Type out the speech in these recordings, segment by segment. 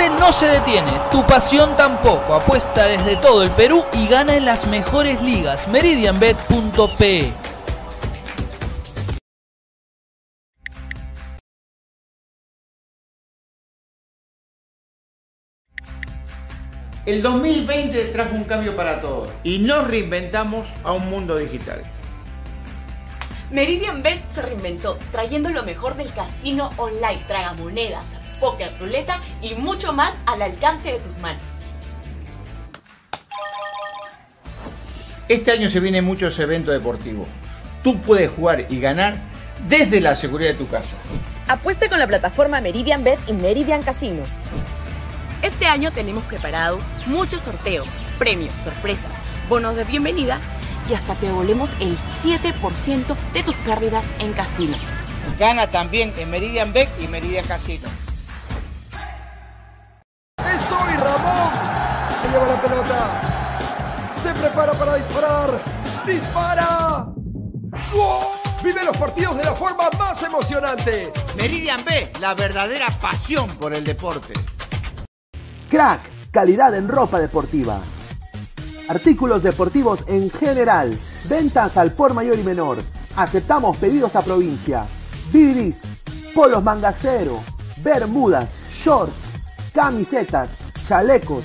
Deporte no se detiene, tu pasión tampoco. Apuesta desde todo el Perú y gana en las mejores ligas. Meridianbet.pe El 2020 trajo un cambio para todos y nos reinventamos a un mundo digital. Meridian Bet se reinventó trayendo lo mejor del casino online, tragamonedas, póker, ruleta y mucho más al alcance de tus manos. Este año se vienen muchos eventos deportivos. Tú puedes jugar y ganar desde la seguridad de tu casa. Apuesta con la plataforma Meridian Bet y Meridian Casino. Este año tenemos preparado muchos sorteos, premios, sorpresas, bonos de bienvenida y hasta te devolvemos el 7% de tus pérdidas en casino. Gana también en Meridian Bet y Meridian Casino. Lleva la pelota. Se prepara para disparar. ¡Dispara! ¡Gol! Vive los partidos de la forma más emocionante. Meridian B, la verdadera pasión por el deporte. Crack, calidad en ropa deportiva. Artículos deportivos en general. Ventas al por mayor y menor. Aceptamos pedidos a provincia. Bidris, polos mangacero, bermudas, shorts, camisetas, chalecos,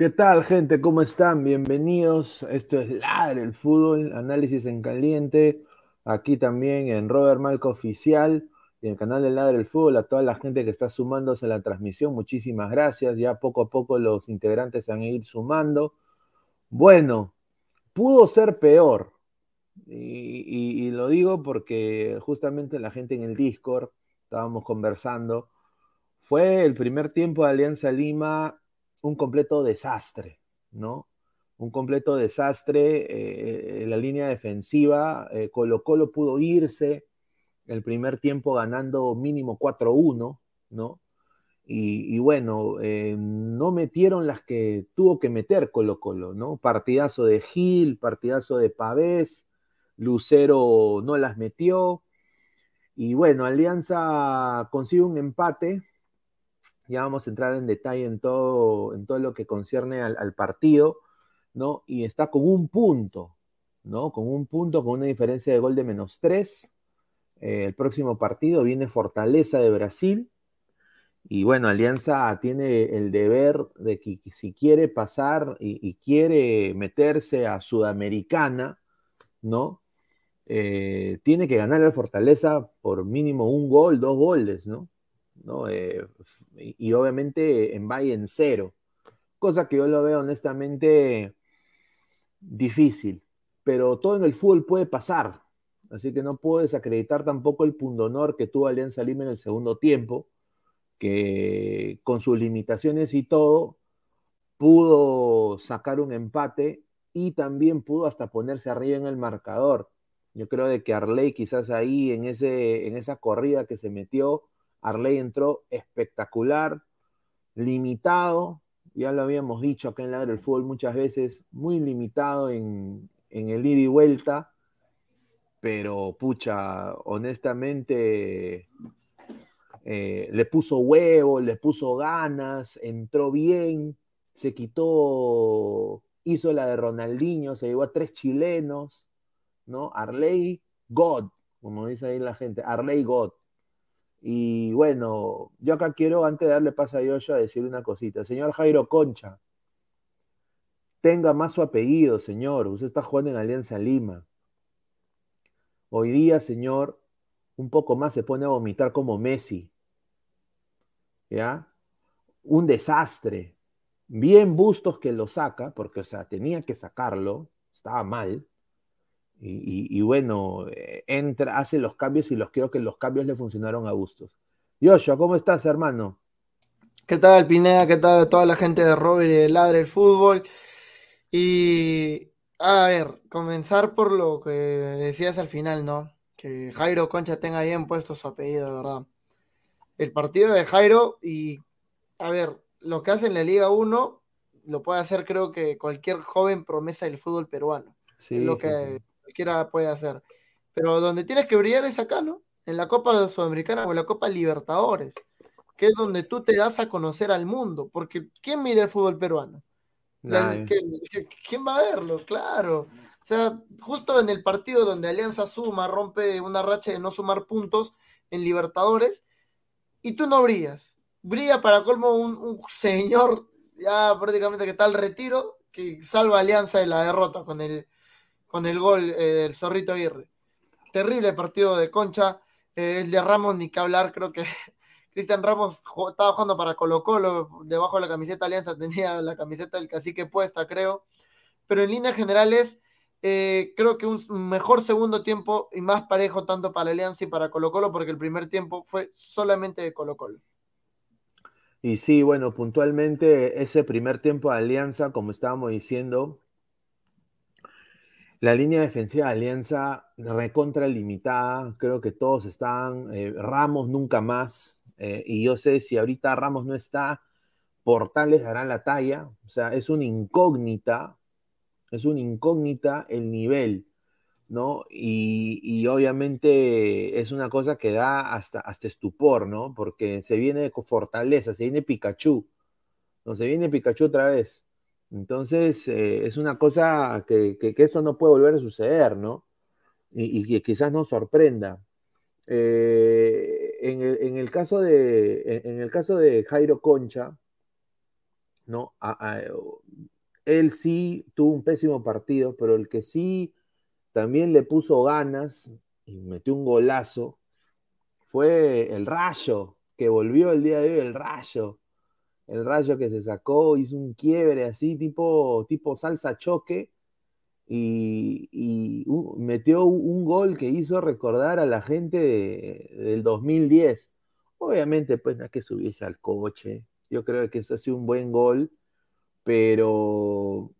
¿Qué tal, gente? ¿Cómo están? Bienvenidos. Esto es Ladre el Fútbol, análisis en caliente. Aquí también en Robert Malco Oficial y en el canal de Ladre el Fútbol. A toda la gente que está sumándose a la transmisión, muchísimas gracias. Ya poco a poco los integrantes se van a ir sumando. Bueno, pudo ser peor. Y, y- y lo digo porque justamente la gente en el Discord estábamos conversando. Fue el primer tiempo de Alianza Lima un completo desastre, ¿no? Un completo desastre eh, en la línea defensiva. eh, Colo Colo pudo irse el primer tiempo ganando mínimo 4-1, ¿no? Y, bueno, eh, no metieron las que tuvo que meter Colo Colo, ¿no? Partidazo de Gil, partidazo de Pavés, Lucero no las metió. Y bueno, Alianza consigue un empate. Ya vamos a entrar en detalle en todo, en todo lo que concierne al, partido, ¿no? Y está con un punto, ¿no? Con un punto, con una diferencia de gol de menos tres. Eh, el próximo partido viene Fortaleza de Brasil. Y bueno, Alianza tiene el deber de que si quiere pasar y, quiere meterse a Sudamericana, ¿no? Eh, tiene que ganar al Fortaleza por mínimo un gol, dos goles, ¿no? Eh, y, obviamente en Valle en cero, cosa que yo lo veo honestamente difícil, pero todo en el fútbol puede pasar, así que no puedo desacreditar tampoco el pundonor que tuvo Alianza Lima en el segundo tiempo, que con sus limitaciones y todo, pudo sacar un empate y también pudo hasta ponerse arriba en el marcador. Yo creo de que Arley quizás ahí en, ese, en esa corrida que se metió, Arley entró espectacular, limitado, ya lo habíamos dicho acá en la del fútbol muchas veces, muy limitado en, en el ida y vuelta, pero pucha, honestamente eh, le puso huevo, le puso ganas, entró bien, se quitó, hizo la de Ronaldinho, se llevó a tres chilenos, ¿no? Arley God, como dice ahí la gente, Arley God. Y bueno, yo acá quiero, antes de darle paso a Yoyo, a decir una cosita. Señor Jairo Concha, tenga más su apellido, señor. Usted está jugando en Alianza Lima. Hoy día, señor, un poco más se pone a vomitar como Messi. ¿Ya? Un desastre. Bien Bustos que lo saca, porque, o sea, tenía que sacarlo, estaba mal. Y, bueno, eh, entra, hace los cambios y los creo que los cambios le funcionaron a Bustos. Joshua, ¿cómo estás, hermano? ¿Qué tal, Pineda? ¿Qué tal toda la gente de Robert y de Ladre el Fútbol? Y a ver, comenzar por lo que decías al final, ¿no? Que Jairo Concha tenga bien puesto su apellido, de verdad. El partido de Jairo y, a ver, lo que hace en la Liga 1 lo puede hacer creo que cualquier joven promesa del fútbol peruano. Sí, es lo que cualquiera puede hacer. Pero donde tienes que brillar es acá, ¿no? En la Copa Sudamericana o en la Copa Libertadores, que es donde tú te das a conocer al mundo. Porque ¿quién mira el fútbol peruano? ¿quién, va a verlo? Claro. O sea, justo en el partido donde Alianza suma, rompe una racha de no sumar puntos en Libertadores, y tú no brillas. Brilla para colmo un, señor ya prácticamente que está al retiro, que salva Alianza de la derrota con el, con el gol eh, del Zorrito Aguirre. Terrible partido de Concha. Eh, el de Ramos, ni que hablar, creo que Cristian Ramos estaba jugando para Colo Colo, debajo de la camiseta Alianza tenía la camiseta del cacique puesta, creo. Pero en líneas generales, eh, creo que un mejor segundo tiempo y más parejo tanto para Alianza y para Colo Colo, porque el primer tiempo fue solamente de Colo Colo. Y sí, bueno, puntualmente ese primer tiempo de Alianza, como estábamos diciendo, la línea defensiva de Alianza recontra limitada, creo que todos están, eh, Ramos nunca más, eh, y yo sé si ahorita Ramos no está, Portales darán la talla. O sea, es una incógnita, es una incógnita el nivel, ¿no? Y, obviamente es una cosa que da hasta, hasta estupor, ¿no? Porque se viene Fortaleza, se viene Pikachu, no se viene Pikachu otra vez. Entonces, eh, es una cosa que, eso no puede volver a suceder, ¿no? Y, y que quizás nos sorprenda. Eh, en el, caso de, en el caso de Jairo Concha, ¿no? él sí tuvo un pésimo partido, pero el que sí también le puso ganas y metió un golazo fue el Rayo, que volvió el día de hoy, el Rayo. El Rayo que se sacó, hizo un quiebre así, tipo, tipo salsa choque, y, metió un gol que hizo recordar a la gente del 2010. Obviamente, pues no es que subiese al coche. Yo creo que eso ha sido un buen gol, pero,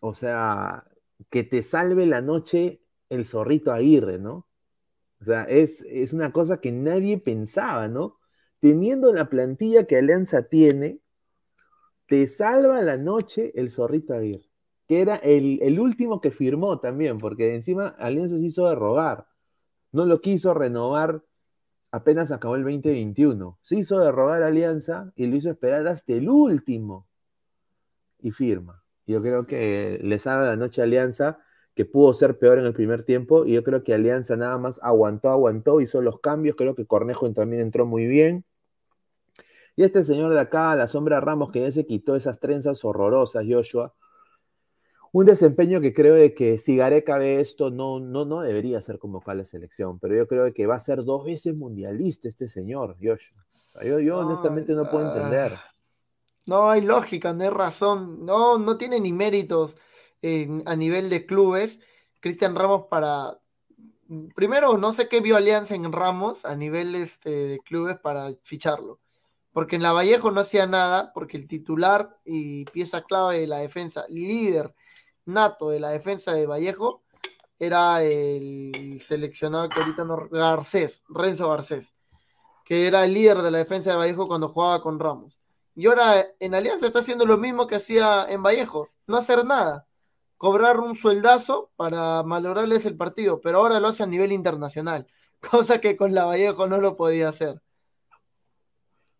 o sea, que te salve la noche el zorrito Aguirre, ¿no? O sea, es, es una cosa que nadie pensaba, ¿no? Teniendo la plantilla que Alianza tiene, te salva la noche el zorrito Aguirre que era el, último que firmó también, porque encima Alianza se hizo de rogar. No lo quiso renovar apenas acabó el 2021. Se hizo de rogar Alianza y lo hizo esperar hasta el último. Y firma. Yo creo que le salva la noche a Alianza, que pudo ser peor en el primer tiempo y yo creo que Alianza nada más aguantó, aguantó, hizo los cambios, creo que Cornejo también entró muy bien. Y este señor de acá, la sombra Ramos, que ya se quitó esas trenzas horrorosas, Joshua, un desempeño que creo de que si Gareca ve esto, no, no, no debería ser convocado a la selección, pero yo creo que va a ser dos veces mundialista este señor, Joshua. yo, yo honestamente no puedo entender. No hay lógica, no hay razón, no, no tiene ni méritos a nivel de clubes. Cristian Ramos para... Primero, no sé qué vio Alianza en Ramos a nivel este, de clubes para ficharlo. Porque en la Vallejo no hacía nada, porque el titular y pieza clave de la defensa, líder nato de la defensa de Vallejo era el seleccionado que ahorita no, Garcés, Renzo Garcés, que era el líder de la defensa de Vallejo cuando jugaba con Ramos. Y ahora en Alianza está haciendo lo mismo que hacía en Vallejo, no hacer nada, cobrar un sueldazo para malograrles el partido, pero ahora lo hace a nivel internacional, cosa que con la Vallejo no lo podía hacer.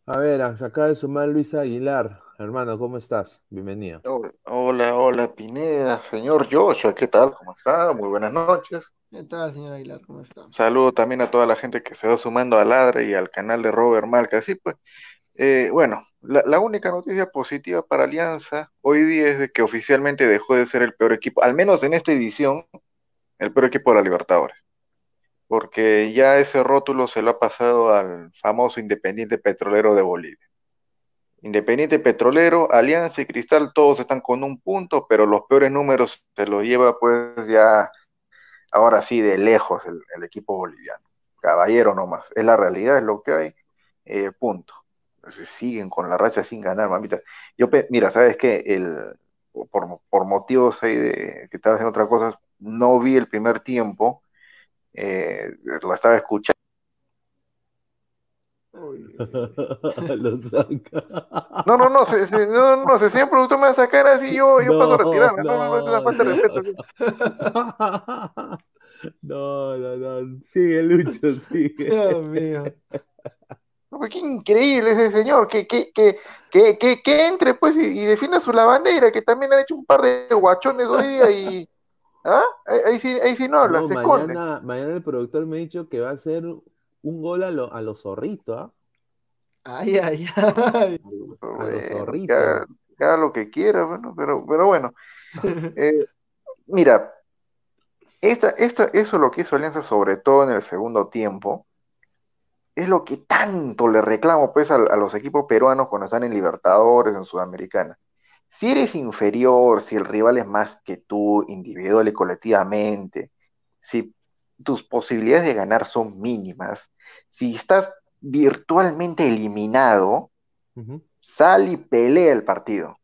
A ver, acaba de sumar Luis Aguilar. Hermano, ¿cómo estás? Bienvenido. Hola, hola, Pineda, señor Joshua, ¿qué tal? ¿Cómo está? Muy buenas noches. ¿Qué tal, señor Aguilar? ¿Cómo está? Saludo también a toda la gente que se va sumando a Ladre y al canal de Robert Malca. Así pues, eh, bueno, la, única noticia positiva para Alianza hoy día es de que oficialmente dejó de ser el peor equipo, al menos en esta edición, el peor equipo de la Libertadores. Porque ya ese rótulo se lo ha pasado al famoso Independiente Petrolero de Bolivia. Independiente Petrolero, Alianza y Cristal, todos están con un punto, pero los peores números se los lleva pues ya ahora sí de lejos el, equipo boliviano. Caballero nomás, es la realidad, es lo que hay, eh, punto. siguen con la racha sin ganar, mamita. Yo, mira, ¿sabes qué? El, por, motivos ahí de que estaba haciendo otra cosa, no vi el primer tiempo, eh, lo estaba escuchando Lo saca. No, no, no, se, se, no, no, se, señor productor me va a sacar así, yo, yo paso a retirarme. No, no, no, es una falta de respeto. No, no, no. Sigue, Lucho, sigue. Dios mío. qué increíble ese señor, que, que, que, que, que, que entre pues y, y, defina su lavandera, que también han hecho un par de guachones hoy día y... ¿Ah? Ahí, sí, ahí sí no habla, se mañana, mañana el productor me ha dicho que va a ser un gol a, lo, a los zorritos, ¿ah? Ay, ay, ay. A los zorritos. Haga, lo que quiera, bueno, pero, pero bueno. Eh, mira, esta, esta, eso lo que hizo Alianza, sobre todo en el segundo tiempo, es lo que tanto le reclamo pues a, a, los equipos peruanos cuando están en Libertadores, en Sudamericana. Si eres inferior, si el rival es más que tú, individual y colectivamente, si tus posibilidades de ganar son mínimas, si estás virtualmente eliminado, sal y pelea el partido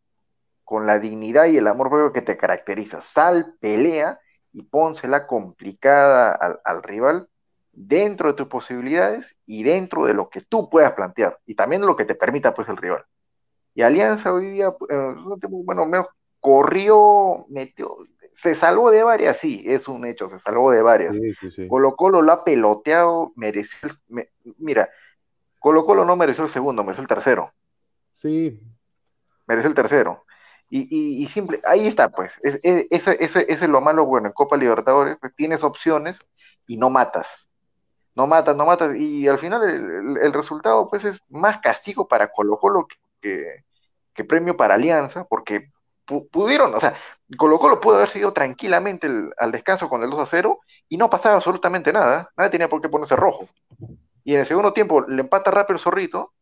con la dignidad y el amor propio que te caracteriza. Sal, pelea y pónsela complicada al, al, rival dentro de tus posibilidades y dentro de lo que tú puedas plantear y también de lo que te permita pues el rival. Y Alianza hoy día, eh, bueno, me corrió, metió, se salvó de varias, sí, es un hecho, se salvó de varias. Colo Colo lo ha peloteado, mereció, mira, Colo Colo no mereció el segundo, mereció el tercero. Sí. Mereció el tercero. Y, y, simple, ahí está, pues, es, es, ese, es lo malo, bueno, en Copa Libertadores, pues, tienes opciones y no matas. No matas, no matas, y al final el, resultado, pues, es más castigo para Colo Colo que, que premio para Alianza, porque pudieron, o sea, Colo Colo pudo haber seguido tranquilamente al descanso con el 2 a 0 y no pasaba absolutamente nada, nadie tenía por qué ponerse rojo. Y en el segundo tiempo le empata rápido el zorrito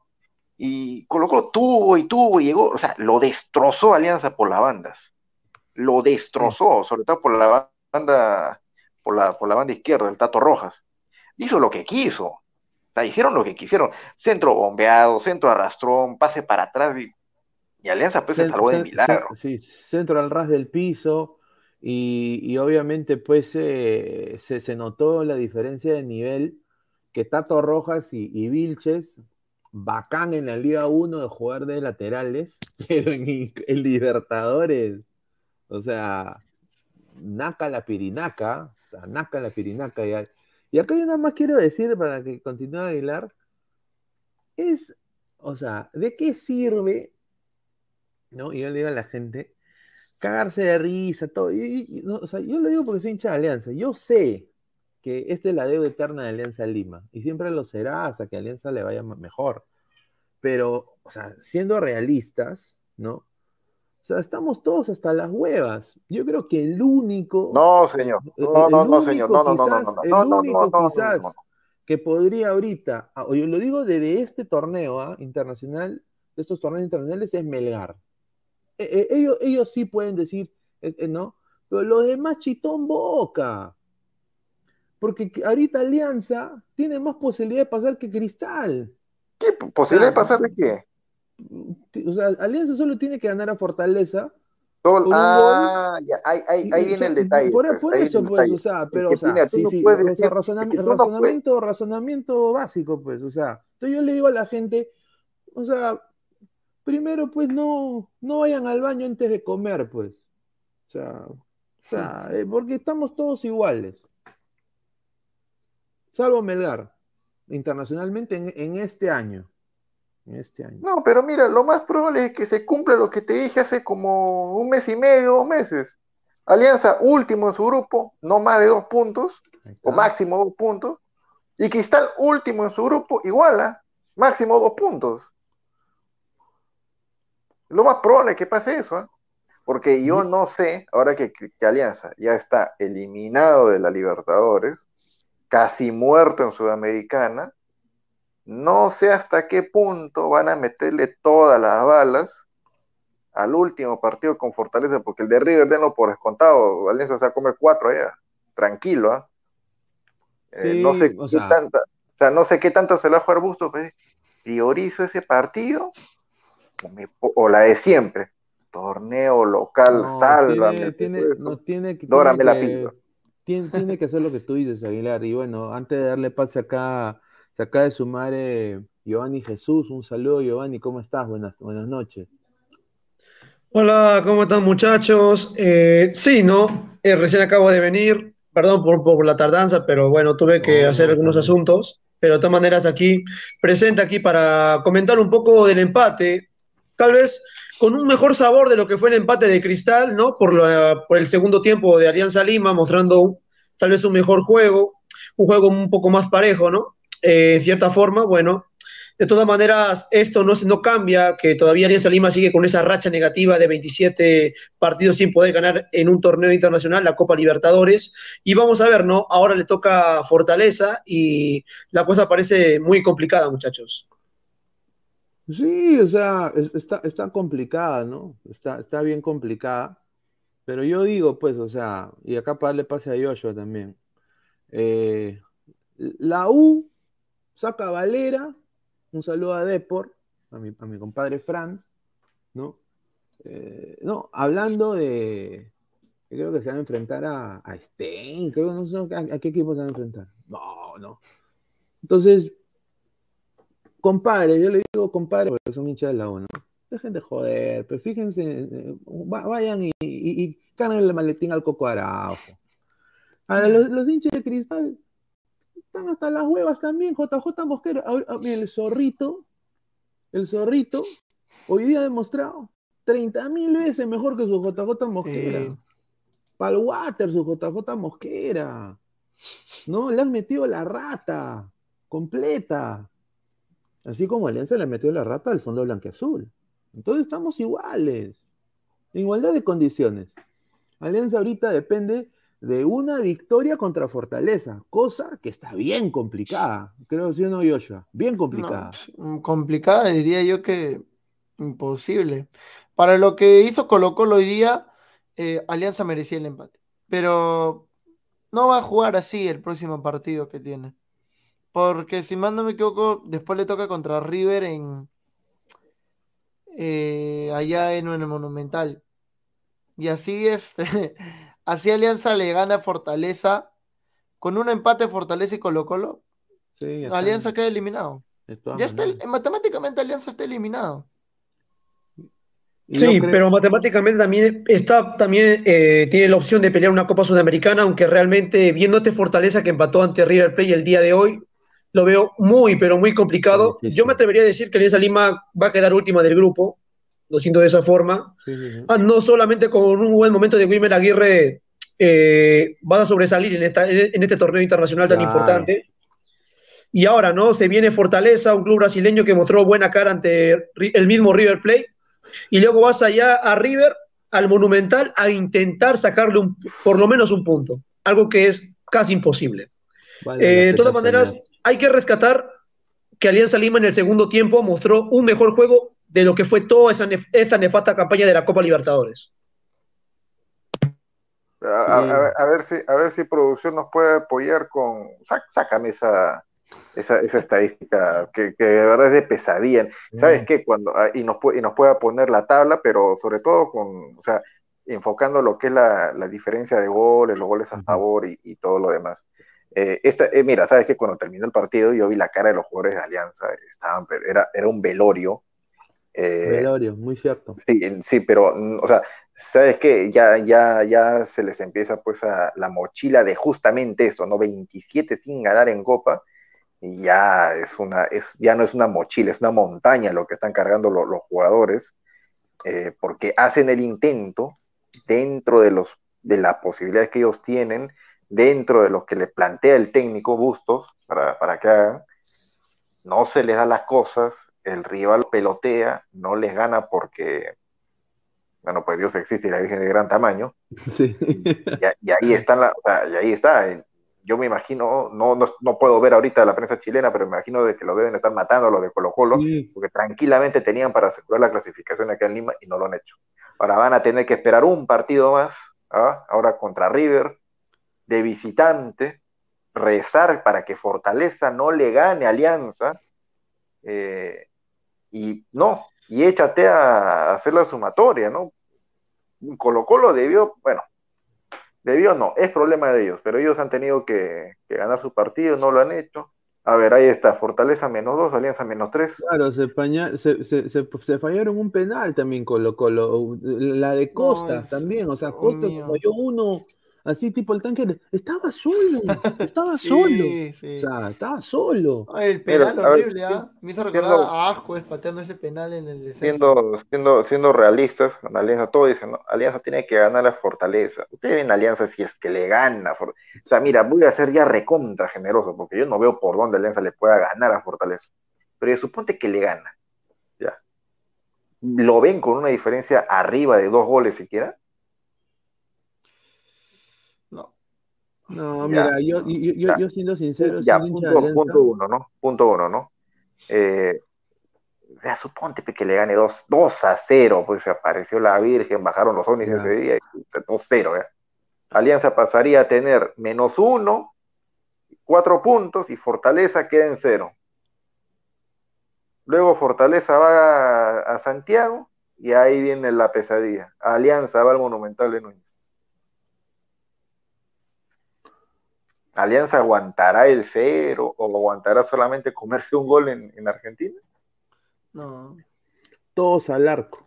y Colo Colo tuvo y tuvo y llegó, o sea, lo destrozó Alianza por las bandas, lo destrozó, sobre todo por la banda, por la, por la banda izquierda, el Tato Rojas. Hizo lo que quiso, o sea, hicieron lo que quisieron, centro bombeado, centro arrastrón, pase para atrás y y Alianza pues se salvó de milagro. Sí, centro al ras del piso. Y, obviamente pues eh, se, se, notó la diferencia de nivel que Tato Rojas y, y, Vilches, bacán en la Liga 1 de jugar de laterales, pero en, en Libertadores, o sea, naca la pirinaca, o sea, naca la pirinaca. Y, y acá yo nada más quiero decir, para que continúe Aguilar, es, o sea, ¿de qué sirve ¿no? Y yo le digo a la gente, cagarse de risa, todo. o sea, yo lo digo porque soy hincha de Alianza. Yo sé que esta es la deuda eterna de Alianza Lima y siempre lo será hasta que Alianza le vaya mejor. Pero, o sea, siendo realistas, ¿no? O sea, estamos todos hasta las huevas. Yo creo que el único. No, señor. No, no, no, señor. No, no, no, no, no. El único quizás que podría ahorita, ah, yo lo digo desde este torneo ¿ah? internacional, de estos torneos internacionales, es Melgar. E, e, ellos, ellos sí pueden decir, eh, eh, ¿no? Pero los demás chitón boca. Porque ahorita Alianza tiene más posibilidad de pasar que Cristal. ¿Qué posibilidad de pasar de qué? O sea, Alianza solo tiene que ganar a Fortaleza. ah, ya, ahí, ahí, viene el detalle. Por, pues, eso, pues, o sea, pero, o sea, sí, sí, o sea razonamiento, razonamiento básico, pues, o sea, entonces yo le digo a la gente, o sea, primero, pues, no, no vayan al baño antes de comer, pues, o sea, o sea eh, porque estamos todos iguales salvo Melgar, internacionalmente en, este año. En este año. No, pero mira, lo más probable es que se cumpla lo que te dije hace como un mes y medio, dos meses. Alianza último en su grupo, no más de dos puntos, o máximo dos puntos. Y Cristal último en su grupo, igual, ¿ah? máximo dos puntos. Lo más probable es que pase eso, ¿eh? porque yo no sé, ahora que, que Alianza ya está eliminado de la Libertadores, casi muerto en Sudamericana, no sé hasta qué punto van a meterle todas las balas al último partido con Fortaleza, porque el de River denlo por descontado, Valencia se va a comer cuatro allá, tranquilo, ¿ah? eh, no sé qué tanta, o sea, no sé qué tanto se le va a jugar pues, priorizo ese partido o, la de siempre, torneo local, no, sálvame, tiene, no tiene que, Dórame la pinta tiene, que hacer lo que tú dices, Aguilar. Y bueno, antes de darle pase acá, se acaba de sumar eh, Giovanni Jesús. Un saludo, Giovanni, ¿cómo estás? Buenas, buenas noches. Hola, ¿cómo están muchachos? Eh, sí, ¿no? Eh, recién acabo de venir, perdón por, la tardanza, pero bueno, tuve que hacer algunos asuntos, pero de todas maneras aquí, presente aquí para comentar un poco del empate, tal vez con un mejor sabor de lo que fue el empate de Cristal, ¿no? Por, el segundo tiempo de Alianza Lima, mostrando tal vez un mejor juego, un juego un poco más parejo, ¿no? Eh, cierta forma, bueno, de todas maneras, esto no, no cambia, que todavía Alianza Lima sigue con esa racha negativa de 27 partidos sin poder ganar en un torneo internacional, la Copa Libertadores. Y vamos a ver, ¿no? Ahora le toca Fortaleza y la cosa parece muy complicada, muchachos. Sí, o sea, está, está complicada, ¿no? Está, está bien complicada. Pero yo digo, pues, o sea, y acá para darle pase a Yoyo también. Eh, la U saca Valera, un saludo a Depor, a mi, a mi compadre Franz, ¿no? Eh, no, hablando de. Creo que se van a enfrentar a, a Stein, creo no sé a qué equipo se van a enfrentar. No, no. Entonces, compadre, yo le digo compadre porque son hinchas de la ONU. Dejen de joder, pero fíjense, vayan y, y, el maletín al Coco Araujo. Ahora, los, hinchas de cristal están hasta las huevas también, JJ Mosquera. el zorrito, el zorrito, hoy día ha demostrado 30 mil veces mejor que su JJ Mosquera. Pal water su JJ Mosquera. No, le han metido la rata completa. Así como Alianza le metió la rata al fondo azul. Entonces estamos iguales. igualdad de condiciones. Alianza ahorita depende de una victoria contra Fortaleza, cosa que está bien complicada. Creo que sí o no, Joshua. Bien complicada. Mm, complicada, diría yo que imposible. Para lo que hizo Colo Colo hoy día, eh, Alianza merecía el empate. Pero no va a jugar así el próximo partido que tiene. Porque si más no me equivoco, después le toca contra River en eh, allá en el Monumental. Y así es. así Alianza le gana Fortaleza. Con un empate Fortaleza y Colo Colo. Alianza queda eliminado. Ya está, matemáticamente Alianza está eliminado. Sí, pero matemáticamente también está, también eh, tiene la opción de pelear una Copa Sudamericana, aunque realmente viendo este Fortaleza que empató ante River Plate el día de hoy, lo veo muy, pero muy complicado. Yo me atrevería a decir que Alianza Lima va a quedar última del grupo, lo siento de esa forma. Ah, no solamente con un buen momento de Wilmer Aguirre eh, van a sobresalir en, esta, en este torneo internacional tan importante. Y ahora, ¿no? Se viene Fortaleza, un club brasileño que mostró buena cara ante el mismo River Plate. Y luego vas allá a River, al Monumental, a intentar sacarle un, por lo menos un punto. Algo que es casi imposible. Eh, de todas maneras, hay que rescatar que Alianza Lima en el segundo tiempo mostró un mejor juego de lo que fue toda esa, esa nefasta campaña de la Copa Libertadores. A, ver si, a ver si producción nos puede apoyar con. sácame esa, esa, estadística que, de verdad es de pesadilla. ¿Sabes mm. qué? Cuando, ah, y, nos, y nos puede poner la tabla, pero sobre todo con, o sea, enfocando lo que es la, diferencia de goles, los goles a favor y, todo lo demás. Eh, esta, eh, mira, sabes que cuando terminó el partido yo vi la cara de los jugadores de Alianza, estaban, era, era un velorio. Eh, velorio, muy cierto. Sí, sí, pero, o sea, sabes que ya, ya, ya se les empieza pues a la mochila de justamente eso, ¿no? 27 sin ganar en Copa, y ya es una, es, ya no es una mochila, es una montaña lo que están cargando los jugadores, porque hacen el intento dentro de los de las posibilidades que ellos tienen dentro de lo que le plantea el técnico Bustos para, para que hagan, no se les da las cosas, el rival pelotea, no les gana porque, bueno, pues Dios existe y la Virgen de gran tamaño. Y, ahí están la, y ahí está. Yo me imagino, no, no, puedo ver ahorita la prensa chilena, pero me imagino de que lo deben estar matando a los de Colo Colo, porque tranquilamente tenían para asegurar la clasificación acá en Lima y no lo han hecho. Ahora van a tener que esperar un partido más, ¿ah? ahora contra River, de visitante, rezar para que Fortaleza no le gane Alianza, eh, y no, y échate a hacer la sumatoria, ¿no? Colo Colo debió, bueno, debió no, es problema de ellos, pero ellos han tenido que, ganar su partido, no lo han hecho. A ver, ahí está, Fortaleza menos dos, Alianza menos tres. Claro, se, se, fallaron un penal también Colo Colo, la de Costa también, o sea, Costa falló uno así tipo el tanque, estaba solo, estaba solo. O sea, estaba solo. el penal horrible, ¿ah? Me hizo recordar a Asco pateando ese penal en el descenso. Siendo, siendo, siendo realistas, en Alianza todo dicen, ¿no? Alianza tiene que ganar a Fortaleza. Ustedes ven Alianza si es que le gana. O sea, mira, voy a ser ya recontra generoso, porque yo no veo por dónde Alianza le pueda ganar a Fortaleza. Pero suponte que le gana. Ya. ¿Lo ven con una diferencia arriba de dos goles siquiera? No, mira, yo, yo, yo, siendo sincero, ya, punto, uno, ¿no? Punto uno, ¿no? Eh, o sea, suponte que le gane 2, a 0, pues se apareció la Virgen, bajaron los ovnis ese día, 2-0, ¿eh? Alianza pasaría a tener menos uno, cuatro puntos y Fortaleza queda en cero. Luego Fortaleza va a, Santiago y ahí viene la pesadilla. Alianza va al Monumental de Núñez. ¿Alianza aguantará el cero o aguantará solamente comerse un gol en, Argentina? No. Todos al arco.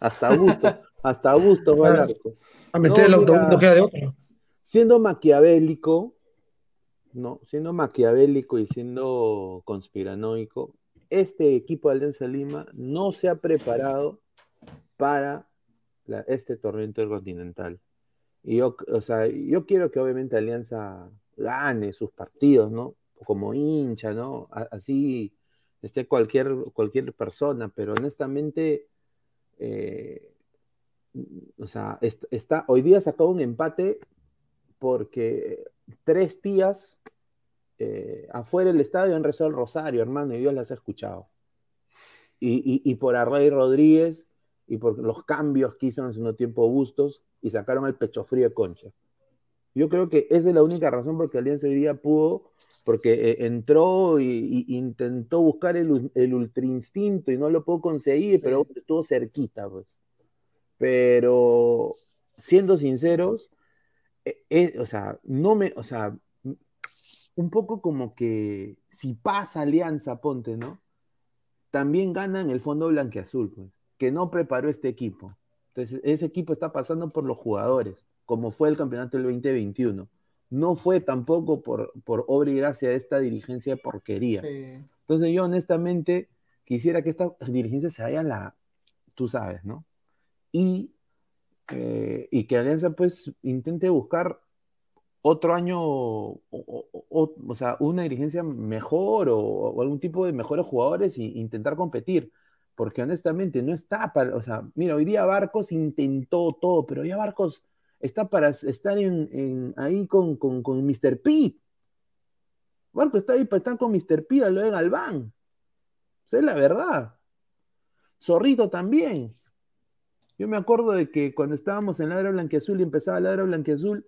Hasta Augusto. hasta Augusto va al arco. A meter el autobús no queda de otro. Siendo maquiavélico, ¿no? Siendo maquiavélico y siendo conspiranoico, este equipo de Alianza Lima no se ha preparado para este torneo intercontinental. Y yo, o sea, yo quiero que obviamente Alianza gane sus partidos, ¿no? Como hincha, ¿no? Así esté cualquier, cualquier persona, pero honestamente, eh, o sea, está, hoy día sacó un empate porque tres tías eh, afuera del estadio han rezado el rosario, hermano, y Dios las ha escuchado. Y, y, por Array Rodríguez y por los cambios que hizo en su tiempo Bustos, y sacaron el pecho frío de Concha. Yo creo que esa es la única razón por que Alianza hoy día pudo, porque eh, entró e intentó buscar el, el ultra instinto y no lo pudo conseguir, pero estuvo cerquita, pues. Pero siendo sinceros, eh, eh, o sea, no me, o sea, un poco como que si pasa Alianza, ponte, ¿no? También ganan el fondo blanqueazul, pues, que no preparó este equipo. Entonces, ese equipo está pasando por los jugadores, como fue el campeonato del 2021. No fue tampoco por, por obra y gracia de esta dirigencia de porquería. Entonces, yo honestamente quisiera que esta dirigencia se vaya a la, tú sabes, ¿no? Y, eh, y que Alianza pues intente buscar otro año, o, o, sea, una dirigencia mejor o, algún tipo de mejores jugadores e intentar competir. Porque honestamente no está para, o sea, mira, hoy día Barcos intentó todo, pero ya Barcos está para estar en, ahí con, con, con Mr. Pete. Barcos está ahí para estar con Mr. Pete, lo de Galván. Esa es la verdad. Zorrito también. Yo me acuerdo de que cuando estábamos en Ladra Blanquiazul y empezaba Ladra Blanquiazul,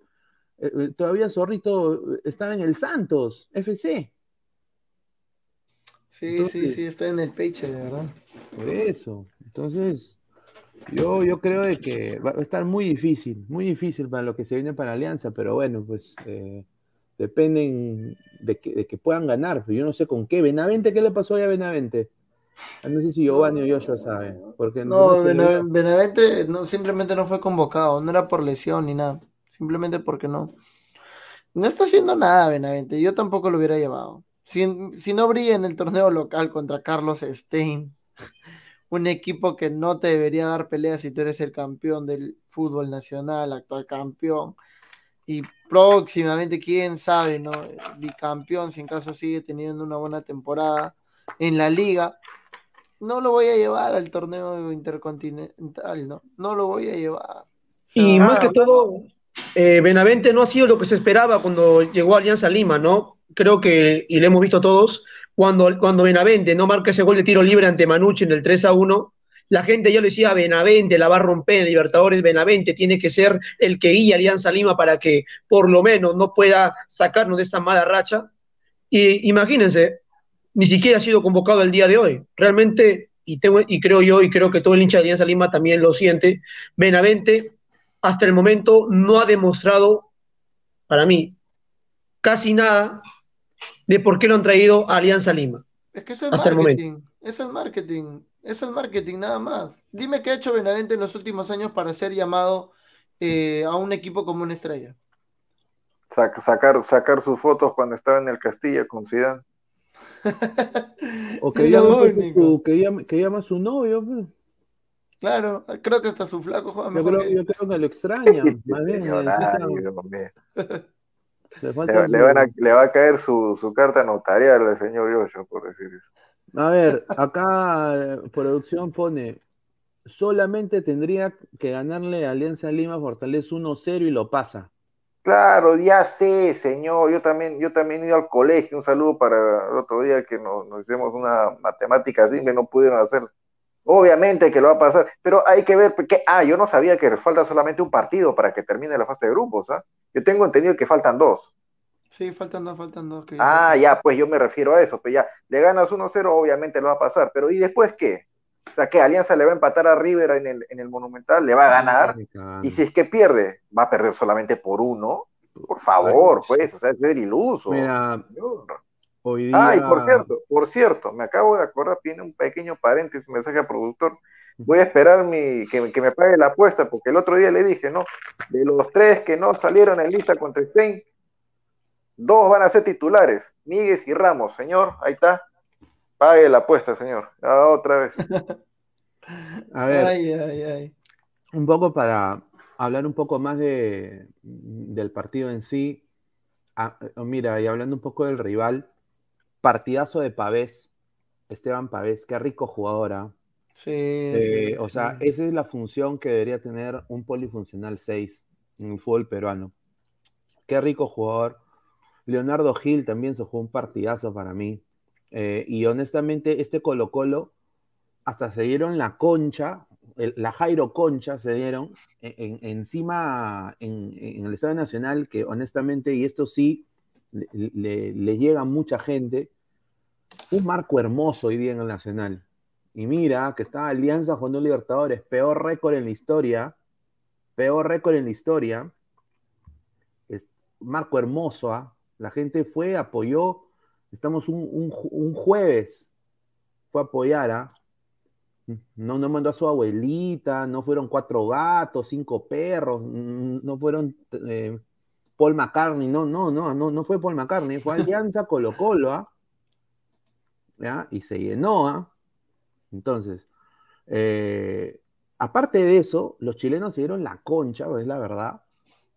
eh, eh, todavía Zorrito estaba en el Santos, FC. Sí, sí, sí, está en el pecho, de verdad. Por eso. Entonces, yo, yo creo de que va a estar muy difícil, muy difícil para lo que se viene para Alianza, pero bueno, pues eh, dependen de que, de que, puedan ganar. Yo no sé con qué. Benavente, ¿qué le pasó a Benavente? Ah, no sé si Giovanni o Joshua sabe. Porque no, no Benavente no, simplemente no fue convocado, no era por lesión ni nada. Simplemente porque no. No está haciendo nada Benavente. Yo tampoco lo hubiera llevado. Si, si no brilla en el torneo local contra Carlos Stein, un equipo que no te debería dar pelea si tú eres el campeón del fútbol nacional, actual campeón. Y próximamente, quién sabe, ¿no? Bicampeón, si en caso sigue teniendo una buena temporada en la liga. No lo voy a llevar al torneo intercontinental, ¿no? No lo voy a llevar. y más que todo, eh, Benavente no ha sido lo que se esperaba cuando llegó a Alianza Lima, ¿no? Creo que, y lo hemos visto todos, cuando, cuando Benavente no marca ese gol de tiro libre ante Manucci en el 3 a 1, la gente ya le decía, Benavente la va a romper en Libertadores, Benavente tiene que ser el que guía Alianza Lima para que por lo menos no pueda sacarnos de esa mala racha. Y imagínense, ni siquiera ha sido convocado el día de hoy. Realmente, y, tengo, y creo yo, y creo que todo el hincha de Alianza Lima también lo siente, Benavente hasta el momento no ha demostrado, para mí, casi nada de por qué lo han traído a Alianza Lima. Es que eso es hasta marketing. El momento. Eso es marketing. Eso es marketing, nada más. Dime qué ha hecho Benavente en los últimos años para ser llamado eh, a un equipo como una estrella. sacar, sacar sus fotos cuando estaba en el Castilla con Zidane. o que llama, su, que, llama, que llama, su novio. Pues. Claro, creo que hasta su flaco juega yo creo, que... yo creo que lo extraña. más bien, le, le, van a, le, va a caer su, su carta notarial al señor Yoyo, por decir eso. A ver, acá eh, producción pone, solamente tendría que ganarle a Alianza Lima Fortaleza 1-0 y lo pasa. Claro, ya sé, señor. Yo también, yo también he ido al colegio. Un saludo para el otro día que nos, nos hicimos una matemática simple, no pudieron hacer. Obviamente que lo va a pasar, pero hay que ver que, ah, yo no sabía que falta solamente un partido para que termine la fase de grupos, ¿ah? Yo tengo entendido que faltan dos. Sí, faltan dos, faltan dos. ah, ya, pues yo me refiero a eso, pues ya, le ganas 1-0, obviamente lo va a pasar, pero ¿y después qué? O sea, que Alianza le va a empatar a River en el, en el Monumental, le va a ganar, y si es que pierde, va a perder solamente por uno, por favor, pues, o sea, es ser iluso. Mira, hoy día... Ah, y por cierto, por cierto, me acabo de acordar, tiene un pequeño paréntesis, un mensaje al productor, voy a esperar mi, que, que, me pague la apuesta, porque el otro día le dije, ¿no? De los tres que no salieron en lista contra Stein, dos van a ser titulares, Miguel y Ramos, señor, ahí está. Pague la apuesta, señor. otra vez. a ver, un poco para hablar un poco más de, del partido en sí. Ah, mira, y hablando un poco del rival, partidazo de Pavés, Esteban Pavés, qué rico jugadora. ¿ah? Sí, eh, O sea, esa es la función que debería tener un polifuncional 6 en el fútbol peruano. Qué rico jugador. Leonardo Gil también se jugó un partidazo para mí. Eh, y honestamente, este Colo Colo hasta se dieron la concha, la Jairo Concha se dieron encima en, el Estado Nacional, que honestamente, y esto sí le, llega a mucha gente, un marco hermoso hoy día en el Nacional. Y mira que está Alianza los Libertadores, peor récord en la historia, peor récord en la historia. Es marco hermoso, ¿ah? La gente fue, apoyó. Estamos un, jueves. Fue a apoyar, ¿ah? No, no mandó a su abuelita, no fueron cuatro gatos, cinco perros, no fueron eh, Paul McCartney, no, no, no, no, no fue Paul McCartney, fue Alianza Colo Colo, ¿ah? ¿Ya? Y se llenó, ¿ah? Entonces, eh, aparte de eso, los chilenos se dieron la concha, es la verdad,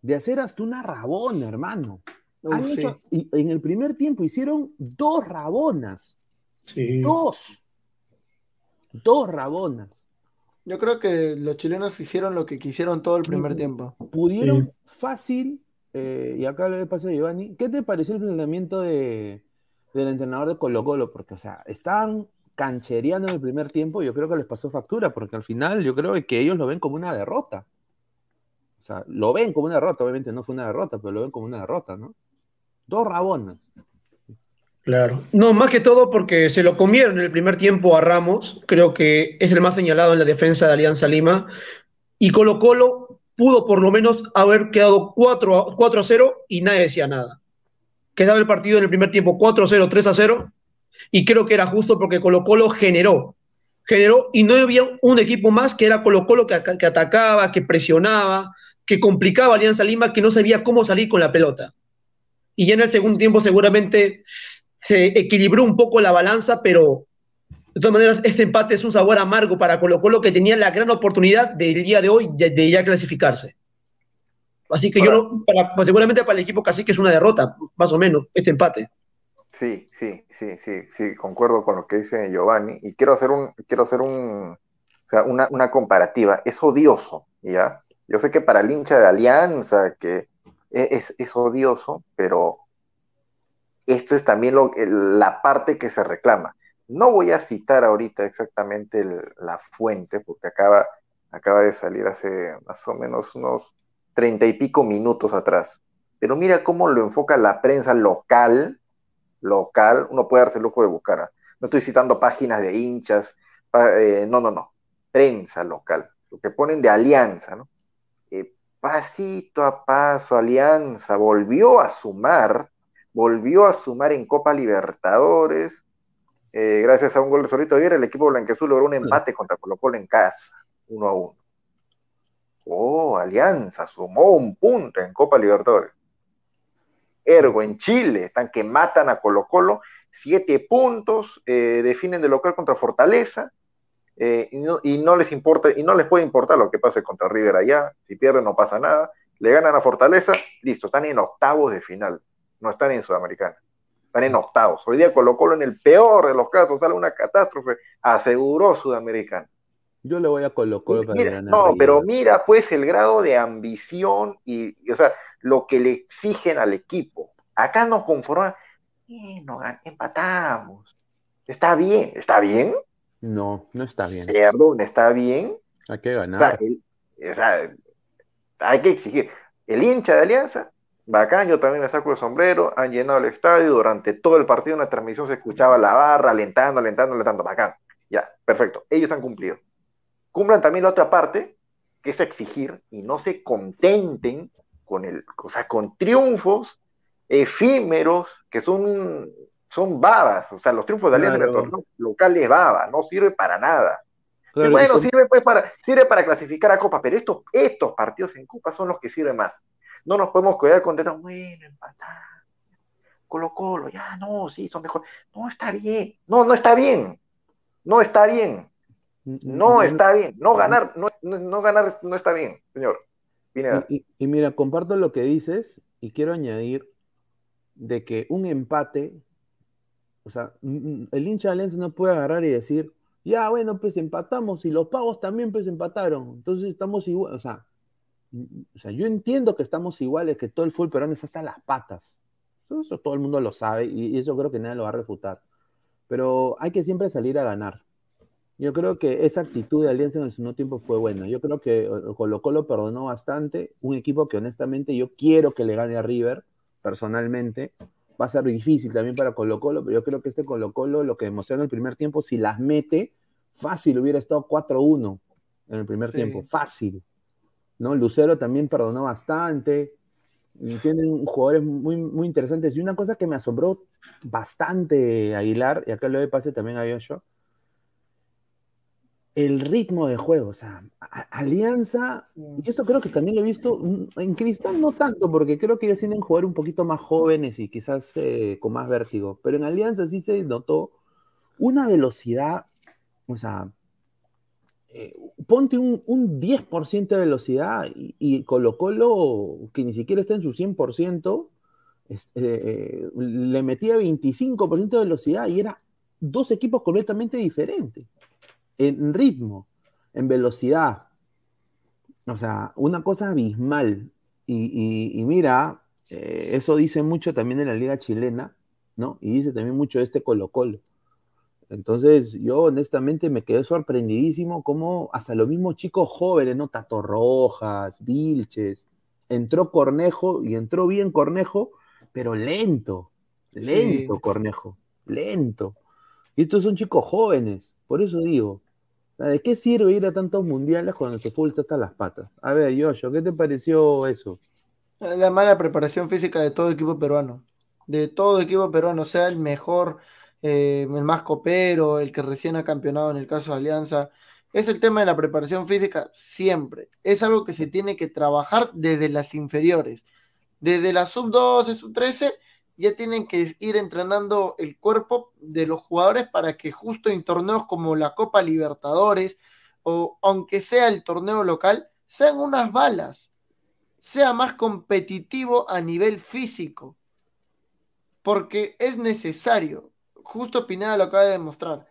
de hacer hasta una rabona, hermano. Han hecho, y en el primer tiempo hicieron dos rabonas. Sí. Dos. Dos rabonas. Yo creo que los chilenos hicieron lo que quisieron todo el primer tiempo. Pudieron fácil, eh, y acá le paso a Giovanni, ¿qué te pareció el planteamiento de, del entrenador de Colo Colo? Porque, o sea, estaban canchereando en el primer tiempo, yo creo que les pasó factura, porque al final yo creo que ellos lo ven como una derrota. O sea, lo ven como una derrota, obviamente no fue una derrota, pero lo ven como una derrota, ¿no? Dos rabonas. Claro. No, más que todo porque se lo comieron en el primer tiempo a Ramos, creo que es el más señalado en la defensa de Alianza Lima, y Colo Colo pudo por lo menos haber quedado 4 a, 4 a 0 y nadie decía nada. Quedaba el partido en el primer tiempo 4 a 0, 3 a 0, y creo que era justo porque Colo Colo generó, generó, y no había un equipo más que era Colo Colo que, atacaba, que presionaba, que complicaba a Alianza Lima, que no sabía cómo salir con la pelota. Y ya en el segundo tiempo seguramente se equilibró un poco la balanza, pero de todas maneras este empate es un sabor amargo para Colo Colo que tenía la gran oportunidad del día de hoy de, de ya clasificarse. Así que yo no, para, pues seguramente para el equipo casi que es una derrota, más o menos, este empate. Sí, sí, sí, sí, sí, concuerdo con lo que dice Giovanni y quiero hacer un, quiero hacer un, o sea, una, una comparativa. Es odioso, ¿ya? Yo sé que para el hincha de Alianza, que es, es odioso, pero esto es también lo, la parte que se reclama. No voy a citar ahorita exactamente la fuente, porque acaba, acaba de salir hace más o menos unos treinta y pico minutos atrás. Pero mira cómo lo enfoca la prensa local, local, uno puede darse el lujo de buscar. ¿ah? No estoy citando páginas de hinchas, eh, no, no, no, prensa local, lo que ponen de alianza, ¿no? Eh, pasito a paso, alianza volvió a sumar volvió a sumar en Copa Libertadores. Eh, gracias a un gol de Solito Aguirre, el equipo blanqueazul logró un empate contra Colo Colo en casa, uno a uno. Oh, Alianza sumó un punto en Copa Libertadores. Ergo en Chile, están que matan a Colo Colo, siete puntos, eh, definen de local contra Fortaleza, eh, y, no, y, no, les importa, y no les puede importar lo que pase contra River allá, si pierden no pasa nada, le ganan a Fortaleza, listo, están en octavos de final no están en Sudamericana, están en octavos. Hoy día Colo Colo en el peor de los casos, sale una catástrofe, aseguró Sudamericana. Yo le voy a Colo Colo para mira, ganar. No, pero mira pues el grado de ambición y, y, o sea, lo que le exigen al equipo. Acá nos conforman, eh, no, empatamos. Está bien, ¿está bien? No, no está bien. Perdón, ¿está bien? Hay que ganar. O sea, el, o sea, hay que exigir. El hincha de Alianza Bacán, yo también me saco el sombrero, han llenado el estadio, durante todo el partido en la transmisión se escuchaba la barra, alentando, alentando, alentando, bacán. Ya, perfecto, ellos han cumplido. Cumplan también la otra parte, que es exigir y no se contenten con el, o sea, con triunfos efímeros que son, son babas, o sea, los triunfos de Alianza claro. en local es baba, no sirve para nada. Claro, bueno, con... sirve pues para, sirve para clasificar a Copa, pero estos, estos partidos en Copa son los que sirven más no nos podemos cuidar con tener, bueno, empatar, Colo Colo, ya, no, sí, son mejores. No está bien, no, no está bien, no está bien, no está bien, no ganar, no, no ganar no está bien, señor. Y, y, y, mira, comparto lo que dices y quiero añadir de que un empate, o sea, el hincha de Alianza no puede agarrar y decir, ya, bueno, pues empatamos y los pagos también pues empataron, entonces estamos igual, o sea, o sea, yo entiendo que estamos iguales, que todo el fútbol peruano está hasta las patas. Eso todo el mundo lo sabe y eso creo que nadie lo va a refutar. Pero hay que siempre salir a ganar. Yo creo que esa actitud de Alianza en el segundo tiempo fue buena. Yo creo que Colo Colo perdonó bastante. Un equipo que honestamente yo quiero que le gane a River, personalmente. Va a ser difícil también para Colo Colo, pero yo creo que este Colo Colo, lo que demostró en el primer tiempo, si las mete, fácil hubiera estado 4-1 en el primer sí. tiempo. Fácil. ¿No? Lucero también perdonó bastante. Tienen jugadores muy, muy interesantes. Y una cosa que me asombró bastante, Aguilar, y acá lo de pase también a Yoshua, el ritmo de juego. O sea, Alianza, y eso creo que también lo he visto en Cristal, no tanto, porque creo que ellos tienen jugadores un poquito más jóvenes y quizás eh, con más vértigo. Pero en Alianza sí se notó una velocidad, o sea, eh, ponte un, un 10% de velocidad y, y Colo Colo, que ni siquiera está en su 100%, es- eh, eh, le metía 25% de velocidad y era dos equipos completamente diferentes en ritmo, en velocidad. O sea, una cosa abismal. Y, mira, eh, eso dice mucho también de la liga chilena, ¿no? Y dice también mucho de este Colo Colo. Entonces, yo honestamente me quedé sorprendidísimo cómo hasta los mismos chicos jóvenes, ¿no? Tato Rojas, Vilches, entró Cornejo y entró bien Cornejo, pero lento, lento Sí. Cornejo, lento. Y estos son chicos jóvenes, por eso digo, ¿de qué sirve ir a tantos mundiales cuando nuestro fútbol está hasta las patas? A ver, Yoyo, ¿qué te pareció eso? La mala preparación física de todo equipo peruano. De todo equipo peruano, sea el mejor, eh, el más copero, el que recién ha campeonado en el caso de Alianza. Es el tema de la preparación física siempre. Es algo que se tiene que trabajar desde las inferiores. Desde la sub-12, sub-13, ya tienen que ir entrenando el cuerpo de los jugadores para que justo en torneos como la Copa Libertadores o aunque sea el torneo local, sean unas balas sea más competitivo a nivel físico. Porque es necesario. Justo Pineda lo acaba de demostrar.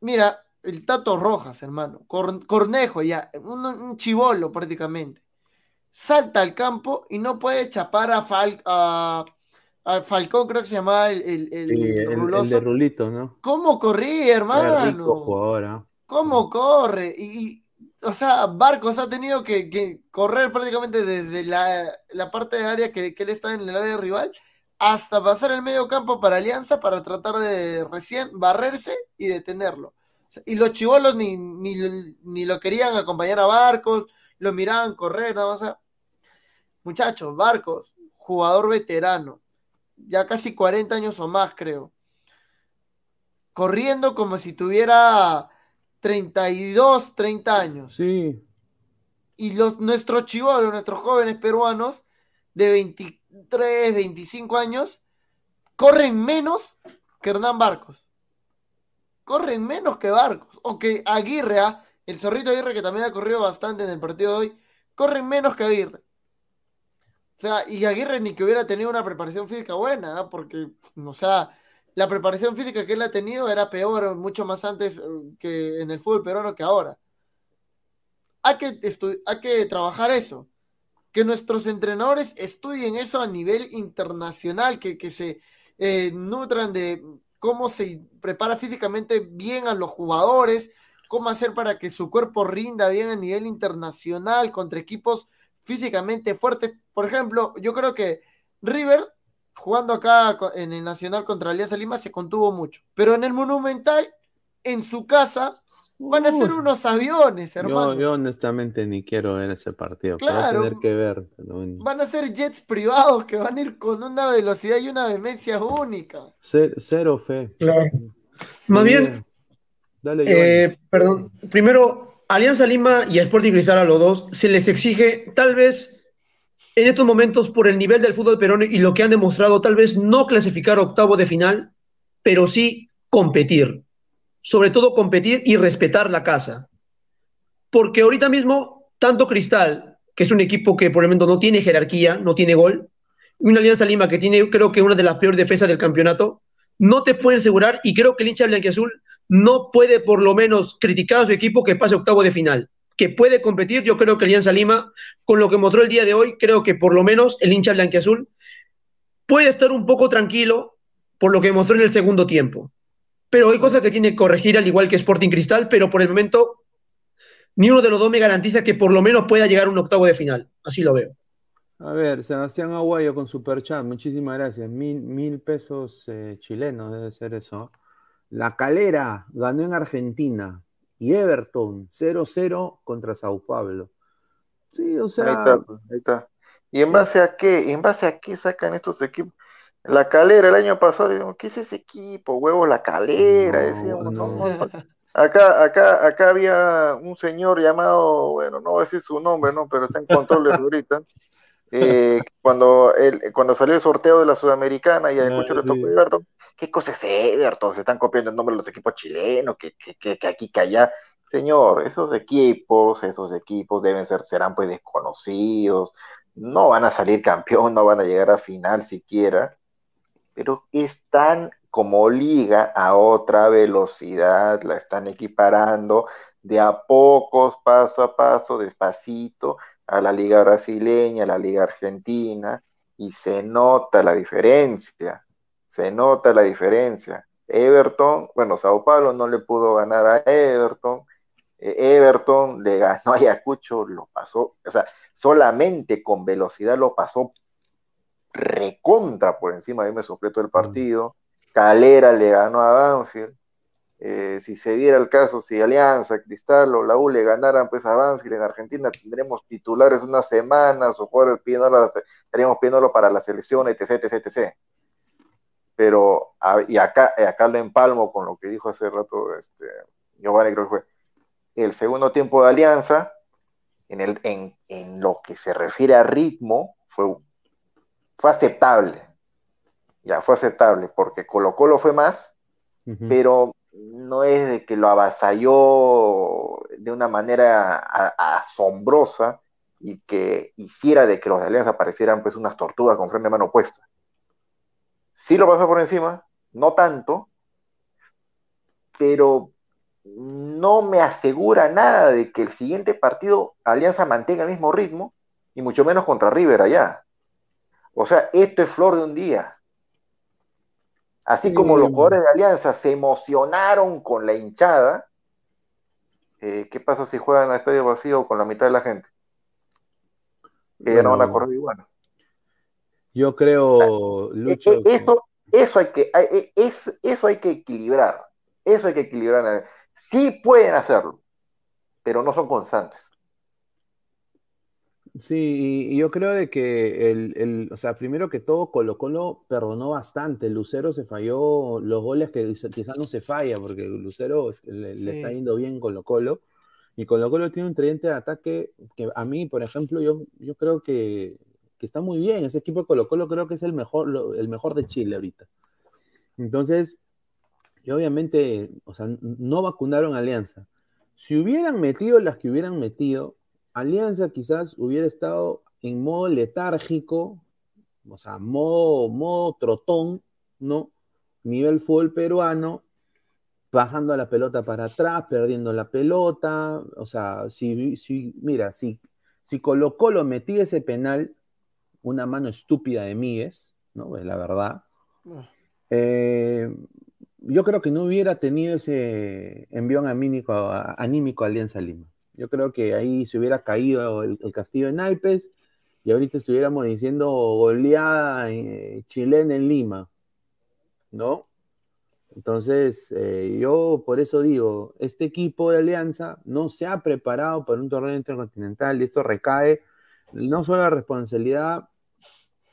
Mira, el Tato Rojas, hermano. Cor- Cornejo, ya. Un, un chivolo prácticamente. Salta al campo y no puede chapar a, Fal, a, a Falcón, creo que se llamaba el, el, el Sí, el, el ruloso. de Rulito, ¿no? ¿Cómo corría, hermano? jugador, ¿ah? ¿Cómo corre? Y, y, o sea, Barcos ha tenido que, que correr prácticamente desde la, la parte de área que, que él está en el área rival hasta pasar el medio campo para Alianza para tratar de recién barrerse y detenerlo. Y los chivolos ni, ni, ni lo querían acompañar a Barcos, lo miraban correr, nada más. Muchachos, Barcos, jugador veterano, ya casi 40 años o más, creo. Corriendo como si tuviera 32, 30 años. Sí, Y los, nuestros chivolos, nuestros jóvenes peruanos de 23, 25 años, corren menos que Hernán Barcos. Corren menos que Barcos. O que Aguirre, ¿ah? el zorrito Aguirre que también ha corrido bastante en el partido de hoy, corren menos que Aguirre. O sea, y Aguirre ni que hubiera tenido una preparación física buena, ¿ah? porque, o sea, la preparación física que él ha tenido era peor, mucho más antes eh, que en el fútbol peruano que ahora. Hay que, hay que trabajar eso. Que nuestros entrenadores estudien eso a nivel internacional, que, que se eh, nutran de cómo se prepara físicamente bien a los jugadores, cómo hacer para que su cuerpo rinda bien a nivel internacional contra equipos físicamente fuertes. Por ejemplo, yo creo que River, jugando acá en el Nacional contra Alianza Lima, se contuvo mucho. Pero en el Monumental, en su casa, van a ser unos aviones, hermano. yo, yo honestamente ni quiero ver ese partido. Claro. tener que ver. Van a ser jets privados que van a ir con una velocidad y una vehemencia única. Ce- Cero fe. Claro. Más bien, Dale. Eh, perdón, primero, Alianza Lima y Sporting Cristal a los dos se les exige, tal vez en estos momentos, por el nivel del fútbol peruano y lo que han demostrado, tal vez no clasificar a octavo de final, pero sí competir. Sobre todo competir y respetar la casa. Porque ahorita mismo, tanto Cristal, que es un equipo que por el momento no tiene jerarquía, no tiene gol, y una Alianza Lima que tiene, creo que una de las peores defensas del campeonato, no te pueden asegurar, y creo que el hincha blanquiazul no puede por lo menos criticar a su equipo que pase octavo de final. Que puede competir, yo creo que Alianza Lima, con lo que mostró el día de hoy, creo que por lo menos el hincha blanquiazul puede estar un poco tranquilo por lo que mostró en el segundo tiempo. Pero hay cosas que tiene que corregir, al igual que Sporting Cristal, pero por el momento ni uno de los dos me garantiza que por lo menos pueda llegar a un octavo de final. Así lo veo. A ver, Sebastián Aguayo con Superchat, muchísimas gracias. Mil, mil pesos eh, chilenos debe ser eso. La Calera ganó en Argentina y Everton 0-0 contra Sao Paulo. Sí, o sea, Ahí está, ahí está. ¿Y en base a qué? ¿En base a qué sacan estos equipos? La Calera el año pasado, decíamos, ¿qué es ese equipo? Huevo, la Calera, decíamos, no, no, no. Acá, acá, acá había un señor llamado, bueno, no voy a decir su nombre, ¿no? Pero está en controles ahorita. Eh, cuando, el, cuando salió el sorteo de la Sudamericana y a Cucho le tocó Everton, ¿qué cosa es Everton? Se están copiando el nombre de los equipos chilenos, que, que, que, que aquí, que allá. Señor, esos equipos, esos equipos deben ser, serán pues desconocidos, no van a salir campeón, no van a llegar a final siquiera, pero están como liga a otra velocidad, la están equiparando de a pocos, paso a paso, despacito, a la liga brasileña, a la liga argentina, y se nota la diferencia, se nota la diferencia. Everton, bueno, Sao Paulo no le pudo ganar a Everton, eh, Everton le ganó a Ayacucho, lo pasó, o sea, solamente con velocidad lo pasó recontra por encima, de me sopló el partido. Calera le ganó a Banfield. Eh, si se diera el caso, si Alianza, Cristal o la U le ganaran pues a Banfield en Argentina, tendremos titulares unas semanas o jugadores pidiéndolo, estaríamos pidiéndolo para la selección, etc, etc, etc. Pero, y acá, acá lo empalmo con lo que dijo hace rato este, Giovanni, creo que fue, el segundo tiempo de Alianza, en, el, en, en lo que se refiere a ritmo, fue, fue aceptable. Ya fue aceptable, porque Colo Colo fue más, pero no es de que lo avasalló de una manera asombrosa y que hiciera de que los de Alianza parecieran pues unas tortugas con frente de mano puesta. Sí lo pasó por encima, no tanto, pero no me asegura nada de que el siguiente partido Alianza mantenga el mismo ritmo, y mucho menos contra River allá. O sea, esto es flor de un día. Así como los jugadores de Alianza se emocionaron con la hinchada, eh, ¿qué pasa si juegan a estadio vacío con la mitad de la gente? Que ya no van a correr igual. Yo creo, e, e, eso, eso, hay que, e, eso hay que equilibrar. Eso hay que equilibrar. Sí pueden hacerlo, pero no son constantes. Sí, y yo creo de que el, el, o sea, primero que todo, Colo Colo perdonó bastante. Lucero se falló los goles que quizás no se falla, porque Lucero le, está yendo bien Colo Colo. Y Colo Colo tiene un tridente de ataque que a mí, por ejemplo, yo, yo creo que, que está muy bien. Ese equipo de Colo Colo creo que es el mejor, el mejor de Chile ahorita. Entonces, y obviamente, o sea, no vacunaron a Alianza. Si hubieran metido las que hubieran metido, Alianza quizás hubiera estado en modo letárgico, o sea, modo, modo trotón, ¿no? Nivel fútbol peruano, pasando la pelota para atrás, perdiendo la pelota, o sea, si, si mira, si, si Colo Colo metía ese penal, una mano estúpida de Míguez, ¿no? Es la verdad. Ah. Eh, yo creo que no hubiera tenido ese envión anímico, anímico a Alianza Lima. Yo creo que ahí se hubiera caído el, castillo de naipes y ahorita estuviéramos diciendo goleada eh, chilena en Lima, ¿no? Entonces, eh, yo por eso digo, este equipo de Alianza no se ha preparado para un torneo intercontinental y esto recae no solo la responsabilidad,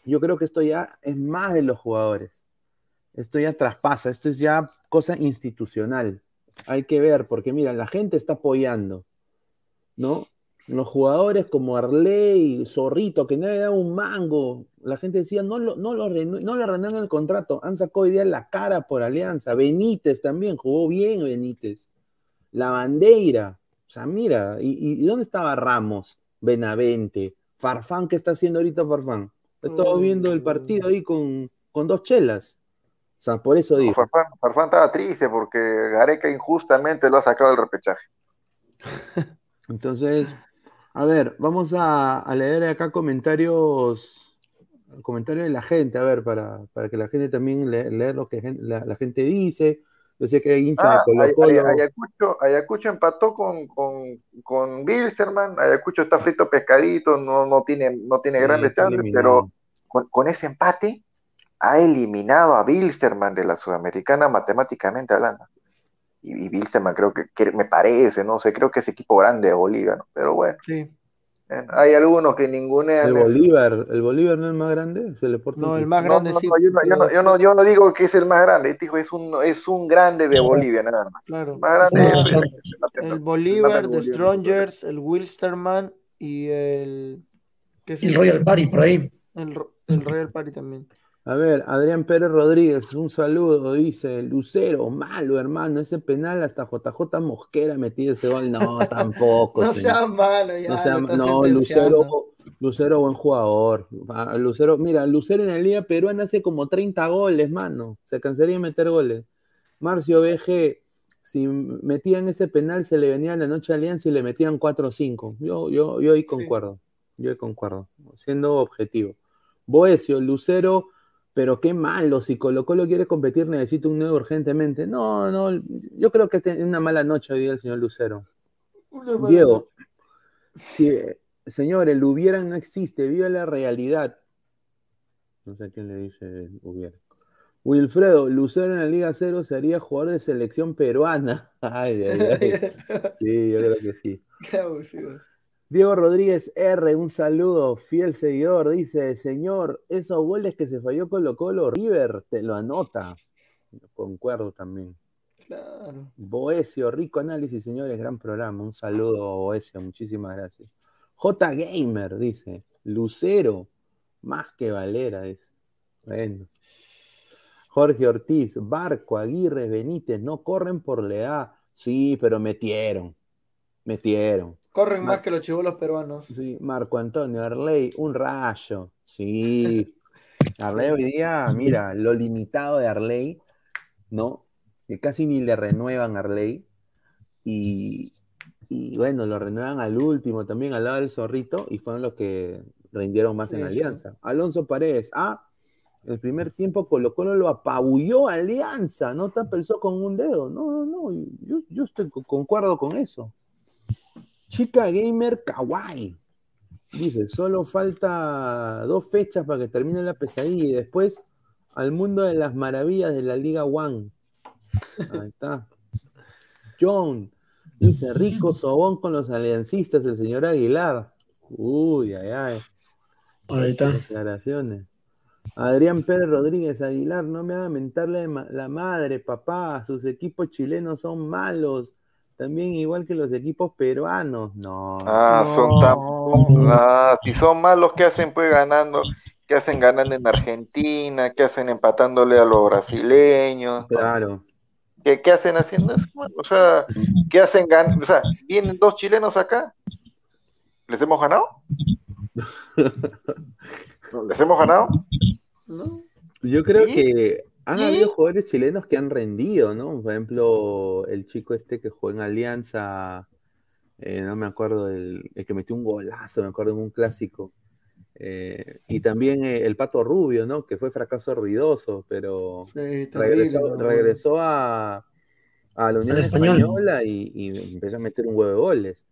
yo creo que esto ya es más de los jugadores esto ya traspasa, esto es ya cosa institucional. Hay que ver, porque mira, la gente está apoyando, ¿no? Los jugadores como Arley, Zorrito, que nadie da un mango. La gente decía, no, lo, no, lo, no le renuevan el contrato. Han sacado hoy día la cara por Alianza. Benítez también, jugó bien Benítez. La bandera. O sea, mira, ¿y, dónde estaba Ramos? Benavente. Farfán, ¿qué está haciendo ahorita Farfán? Estaba viendo el partido ahí con, con dos chelas. O sea, por eso digo. Farfán, estaba triste porque Gareca injustamente lo ha sacado del repechaje. Entonces, a ver, vamos a, leer acá comentarios, comentarios de la gente, a ver, para, para que la gente también lea, lo que la, gente dice. Yo sé que hay hincha de ah, Colo Colo. Ayacucho, Ayacucho empató con, con, con Bilsterman. Ayacucho está frito pescadito, no, no tiene, no tiene grandes chances, pero con, con, ese empate ha eliminado a Bilsterman de la Sudamericana matemáticamente hablando. Y, y Bilsterman creo que, me parece, no sé, creo que es equipo grande de Bolivia, ¿no? pero bueno. Sí. hay algunos que ningunean. El Bolívar, ¿el Bolívar no es el más grande? no, el más grande sí. yo, no, yo, no, digo que es el más grande, este es un, es un grande de Bolivia, nada más. Claro. Más grande el, Bolívar, The Strongers, el Wilsterman y el. el Royal Party por ahí. El, el Royal Party también. A ver, Adrián Pérez Rodríguez, un saludo, dice, Lucero, malo hermano, ese penal hasta JJ Mosquera metió ese gol, no, tampoco. no señor. sea malo, ya. No, sea- no. Lucero, Lucero, buen jugador. Ah, Lucero, mira, Lucero en la Liga Peruana hace como 30 goles, mano. Se cansaría de meter goles. Marcio BG, si metían ese penal, se le venía la noche a Alianza y le metían 4 o 5. Yo, yo, yo ahí concuerdo. Yo ahí concuerdo. Siendo objetivo. Boesio, Lucero, pero qué malo. Si Colo Colo quiere competir, necesita un nuevo urgentemente. No, no, yo creo que tiene una mala noche hoy día el señor Lucero. Diego, si, señor, el hubieran no existe, viva la realidad. No sé a quién le dice hubiera. Wilfredo, Lucero en la Liga Cero sería jugador de selección peruana. Ay, ay, ay. Sí, yo creo que sí. Diego Rodríguez R, un saludo, fiel seguidor, dice, señor, esos goles que se falló Colo Colo, River te lo anota. Concuerdo también. Claro. Boesio, rico análisis, señores, gran programa. Un saludo, Boesio, muchísimas gracias. J Gamer dice, Lucero, más que Valera, dice. Bueno. Jorge Ortiz, Barco, Aguirre, Benítez, no corren por la edad. Sí, pero metieron. Metieron. Corren más que los chivolos peruanos. Sí, Marco Antonio Arley, un rayo. Sí. Arley hoy día, mira, lo limitado de Arley, ¿no? Que casi ni le renuevan a Arley. Y, y bueno, lo renuevan al último también, al lado del zorrito, y fueron los que rindieron más en sí. Alianza. Alonso Paredes, ah, el primer tiempo Colo Colo lo apabulló a Alianza, no tapelzó con un dedo. No, no, no, yo, yo estoy co- concuerdo con eso. Chica Gamer Kawaii. Dice, solo falta dos fechas para que termine la pesadilla y después al mundo de las maravillas de la Liga One. Ahí está. John. Dice, rico sobón con los aliancistas, el señor Aguilar. Uy, ay, ay. Ahí está. Declaraciones. Adrián Pérez Rodríguez Aguilar, no me haga mentarle la madre, papá. Sus equipos chilenos son malos. También igual que los equipos peruanos. No. Ah, son tan. Ah, si son malos, ¿qué hacen pues ganando? ¿Qué hacen ganando en Argentina? ¿Qué hacen empatándole a los brasileños? Claro. ¿Qué, qué hacen haciendo eso? O sea, ¿qué hacen ganando? O sea, vienen dos chilenos acá. ¿Les hemos ganado? ¿Les hemos ganado? Yo creo que han ¿Y? habido jugadores chilenos que han rendido, ¿no? Por ejemplo, el chico este que jugó en Alianza, eh, no me acuerdo, el, el que metió un golazo, me acuerdo en un clásico. Eh, y también eh, el Pato Rubio, ¿no? Que fue fracaso ruidoso, pero Sí, regresó, ¿no? regresó a, a la Unión Español. Española y, y empezó a meter un huevo de goles.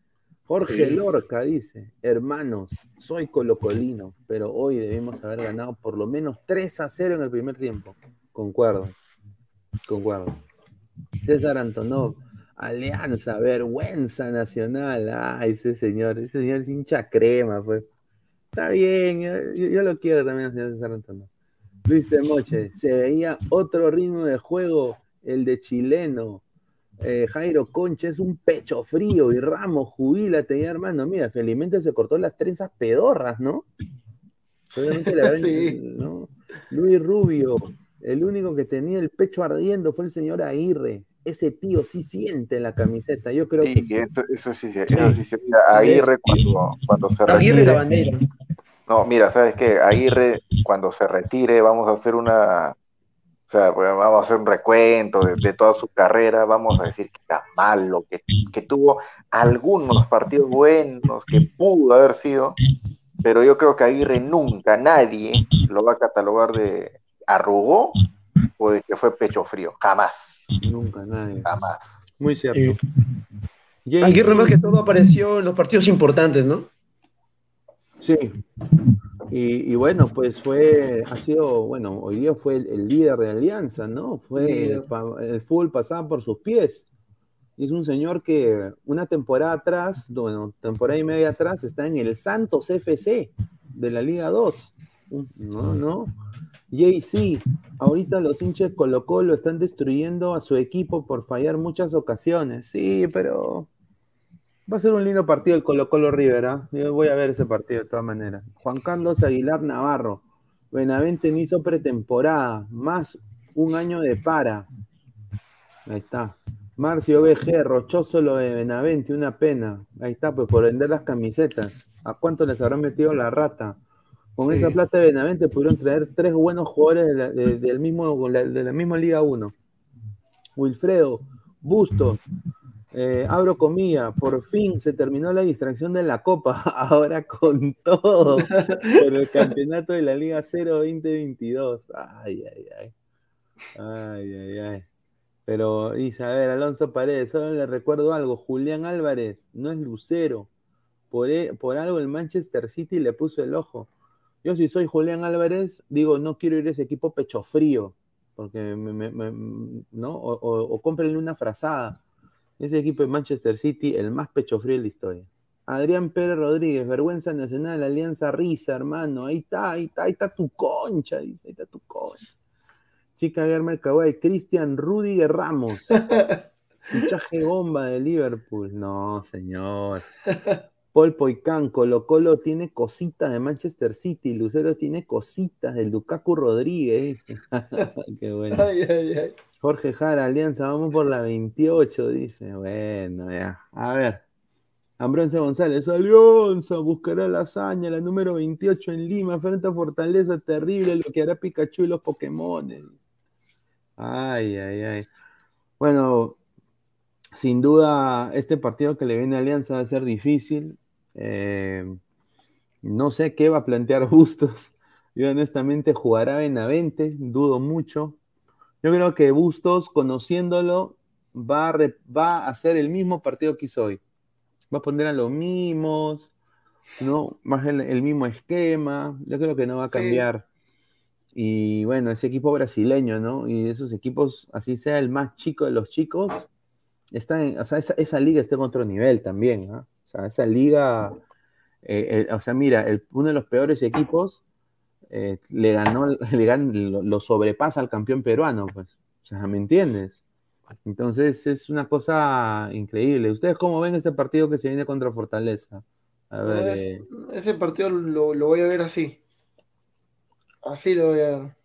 Jorge Sí. Lorca dice, hermanos, soy colocolino, pero hoy debemos haber ganado por lo menos 3 a 0 en el primer tiempo. Concuerdo, concuerdo. César Antonov, Alianza, vergüenza nacional. Ay, ese señor, ese señor es hincha crema, pues. Está bien, yo, yo lo quiero también, señor César Antonov. Luis Temoche, se veía otro ritmo de juego, el de chileno. Eh, Jairo Concha es un pecho frío y Ramos, jubílate ya, hermano. Mira, felizmente se cortó las trenzas pedorras, ¿no? Obviamente habrán- Sí. ¿no? Luis Rubio, el único que tenía el pecho ardiendo fue el señor Aguirre. Ese tío sí siente la camiseta. Yo creo que Sí, sí. eso, eso sí, eso sí, se- mira, Aguirre cuando, cuando se Aguirre la retire, bandera. no, mira, ¿sabes qué? Aguirre cuando se retire vamos a hacer una, o sea, pues, vamos a hacer un recuento de, de toda su carrera, vamos a decir que era malo, que, que tuvo algunos partidos buenos, que pudo haber sido, pero yo creo que Aguirre nunca, nadie lo va a catalogar de arrugó o de que fue pecho frío, jamás, Nunca, nadie. jamás. Muy cierto. Jay Aguirre más que todo apareció en los partidos importantes, ¿no? Sí. Y, y bueno, pues fue, ha sido, bueno, hoy día fue el, el líder de Alianza, ¿no? Fue pa- el full pasaba por sus pies. Y es un señor que una temporada atrás, bueno, temporada y media atrás, está en el Santos FC de la Liga 2. No, no. JC, ahorita los hinchas Colo Colo están destruyendo a su equipo por fallar muchas ocasiones. Sí, pero va a ser un lindo partido el Colo Colo River. ¿ah? Yo voy a ver ese partido de todas maneras. Juan Carlos Aguilar Navarro. Benavente no hizo pretemporada, más un año de para. Ahí está. Marcio BG, rochoso lo de Benavente, una pena. Ahí está, pues por vender las camisetas. ¿A cuánto les habrán metido la rata? Con esa plata de Benavente pudieron traer tres buenos jugadores de la, del mismo, de la misma Liga 1. Wilfredo, Bustos, eh, abro comillas, por fin se terminó la distracción de la Copa, ahora con todo por el campeonato de la Liga 0 2022. Ay, ay, ay. Ay, ay, ay. Pero ver, Alonso Paredes, solo le recuerdo algo, Julián Álvarez no es Lucero. Por, e, por algo el Manchester City le puso el ojo. Yo si soy Julián Álvarez, digo, no quiero ir a ese equipo pecho frío, porque me, ¿no? O, o, cómprenle una frazada. Ese equipo de Manchester City, el más pecho frío de la historia. Adrián Pérez Rodríguez, vergüenza nacional, Alianza Risa, hermano. Ahí está, ahí está, ahí está tu concha, dice, ahí está tu concha. Chica Germán Kawai, Cristian Rudiger Ramos. Fichaje bomba de Liverpool. No, señor. Paul Poicán, Colo Colo tiene cositas de Manchester City, Lucero tiene cositas de Lukaku Rodríguez. Qué bueno. Jorge Jara, Alianza, vamos por la 28, dice. Bueno, ya. A ver. Ambronce González, Alianza, buscará la hazaña, la número 28 en Lima, frente a Fortaleza, terrible lo que hará Pikachu y los Pokémon. Ay, ay, ay. Bueno, sin duda, este partido que le viene a Alianza va a ser difícil. Eh, no sé qué va a plantear Bustos. Yo honestamente jugará Benavente, dudo mucho. Yo creo que Bustos, conociéndolo, va a, va a hacer el mismo partido que hizo hoy. Va a poner a los mismos, ¿no? Más el, mismo esquema. Yo creo que no va a cambiar. Y bueno, ese equipo brasileño, ¿no? Y esos equipos, así sea el más chico de los chicos, está en, o sea, esa, liga está en otro nivel también, ¿no? O sea, esa liga, eh, eh, o sea, mira, uno de los peores equipos eh, le ganó, le lo, sobrepasa al campeón peruano, pues. O sea, ¿me entiendes? Entonces es una cosa increíble. ¿Ustedes cómo ven este partido que se viene contra Fortaleza? A ver, Ese partido lo, lo voy a ver así. Así lo voy a ver.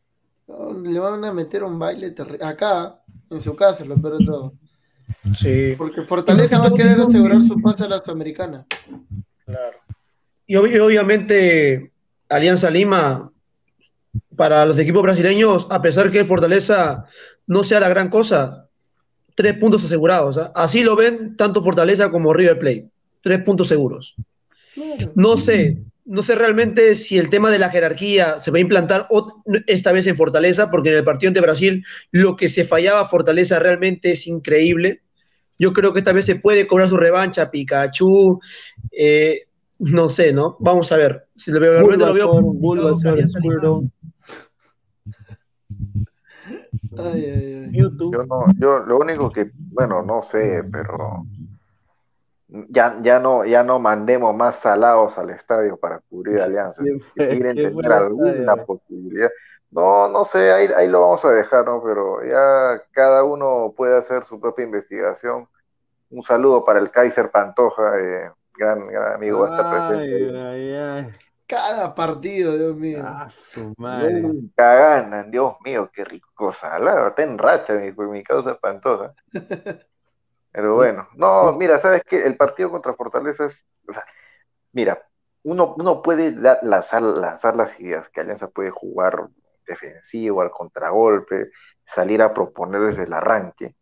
Le van a meter un baile Acá, en su casa, lo peor de todo. Sí. Porque Fortaleza va a querer asegurar su pase a la Sudamericana. Claro. Y obviamente, Alianza Lima, para los equipos brasileños, a pesar que Fortaleza no sea la gran cosa, tres puntos asegurados. ¿ah? Así lo ven tanto Fortaleza como River Plate. Tres puntos seguros. No sé, no sé realmente si el tema de la jerarquía se va a implantar esta vez en Fortaleza, porque en el partido de Brasil lo que se fallaba Fortaleza realmente es increíble. Yo creo que esta vez se puede cobrar su revancha, Pikachu. Eh, no sé, ¿no? Vamos a ver. Si lo veo, realmente lo veo. Yo, no, yo lo único que, bueno, no sé, pero ya, ya, no, ya no mandemos más salados al estadio para cubrir alianzas. quieren tener alguna posibilidad. No, no sé, ahí, ahí lo vamos a dejar, ¿no? Pero ya cada uno puede hacer su propia investigación. Un saludo para el Kaiser Pantoja, eh, gran, gran amigo, hasta presente. Cada partido, Dios mío. Ah, Nunca ganan, Dios mío, qué rico salado. Está en racha mi, mi causa Pantoja. Pero bueno, no, mira, ¿sabes qué? El partido contra Fortaleza es, o sea, mira, uno, uno puede lanzar, lanzar las ideas, que Alianza puede jugar defensivo, al contragolpe, salir a proponer desde el arranque.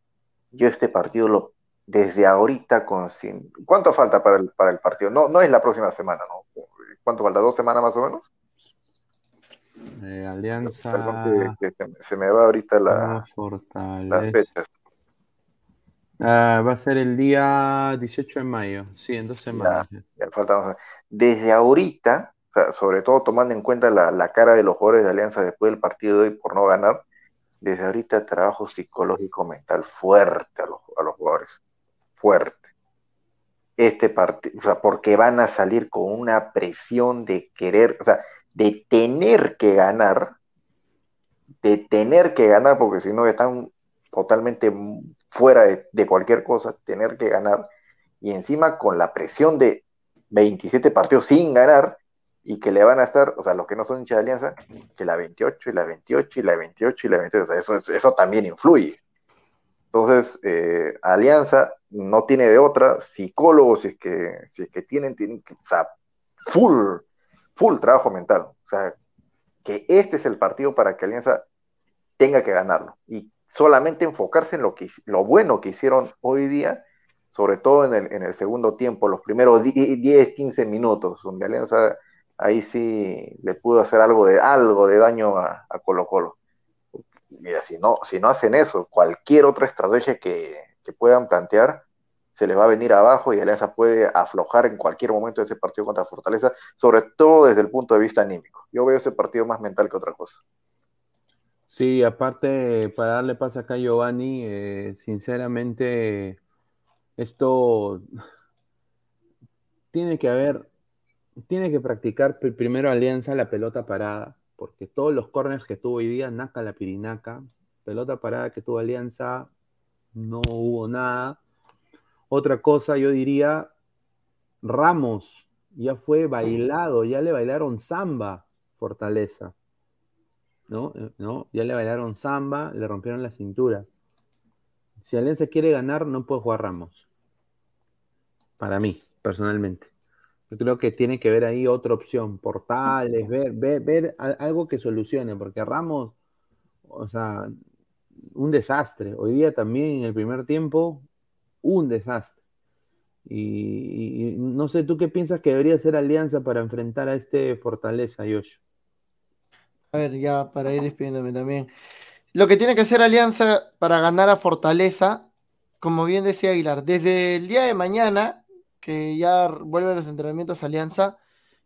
Yo este partido lo, desde ahorita con sin, ¿cuánto falta para el, para el partido? No, no es la próxima semana, ¿no? ¿Cuánto falta? ¿Dos semanas más o menos? Eh, Alianza. Perdón que, se, me va ahorita la, las fechas. Ah, va a ser el día 18 de mayo, sí, en dos semanas. Desde ahorita, sobre todo tomando en cuenta la, cara de los jugadores de Alianza después del partido de hoy por no ganar, desde ahorita trabajo psicológico mental fuerte a los, a los jugadores, fuerte. Este partido, o sea, porque van a salir con una presión de querer, o sea, de tener que ganar, de tener que ganar, porque si no están totalmente fuera de, cualquier cosa, tener que ganar, y encima con la presión de 27 partidos sin ganar, y que le van a estar, o sea, los que no son hinchas de Alianza, que la 28 y la 28 y la 28 y la 28, o sea, eso, eso también influye. Entonces, eh, Alianza no tiene de otra, psicólogos, si es que, si es que tienen, tienen que, o sea, full, full trabajo mental. O sea, que este es el partido para que Alianza tenga que ganarlo. Y solamente enfocarse en lo, que, lo bueno que hicieron hoy día, sobre todo en el, en el segundo tiempo, los primeros 10, 15 minutos, donde Alianza ahí sí le pudo hacer algo de, algo de daño a, Colo Colo. Mira, si no, si no hacen eso, cualquier otra estrategia que, que puedan plantear, se les va a venir abajo y Alianza puede aflojar en cualquier momento de ese partido contra Fortaleza, sobre todo desde el punto de vista anímico. Yo veo ese partido más mental que otra cosa. Sí, aparte, para darle paso acá a Giovanni, eh, sinceramente, esto tiene que haber, tiene que practicar primero Alianza la pelota parada, porque todos los corners que tuvo hoy día, Naca la Pirinaca, pelota parada que tuvo Alianza, no hubo nada. Otra cosa, yo diría, Ramos ya fue bailado, ya le bailaron samba Fortaleza. Eh, ¿no? Ya le bailaron samba, le rompieron la cintura. Si Alianza quiere ganar, no puede jugar Ramos. Para mí, personalmente. Yo creo que tiene que ver ahí otra opción, portales, ver, ver, algo que solucione, porque Ramos, o sea, un desastre. Hoy día también en el primer tiempo, un desastre. Y, y, no sé, ¿tú qué piensas que debería ser Alianza para enfrentar a este Fortaleza, Yosh? A ver, ya para ir despidiéndome también. Lo que tiene que hacer Alianza para ganar a Fortaleza, como bien decía Aguilar, desde el día de mañana, que ya vuelven los entrenamientos Alianza,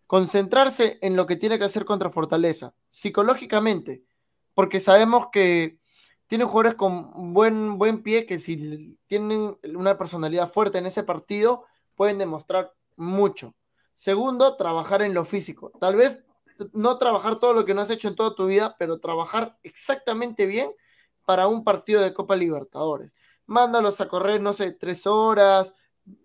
concentrarse en lo que tiene que hacer contra Fortaleza, psicológicamente, porque sabemos que tienen jugadores con buen, buen pie que si tienen una personalidad fuerte en ese partido, pueden demostrar mucho. Segundo, trabajar en lo físico. Tal vez no trabajar todo lo que no has hecho en toda tu vida, pero trabajar exactamente bien para un partido de Copa Libertadores. Mándalos a correr, no sé, tres horas,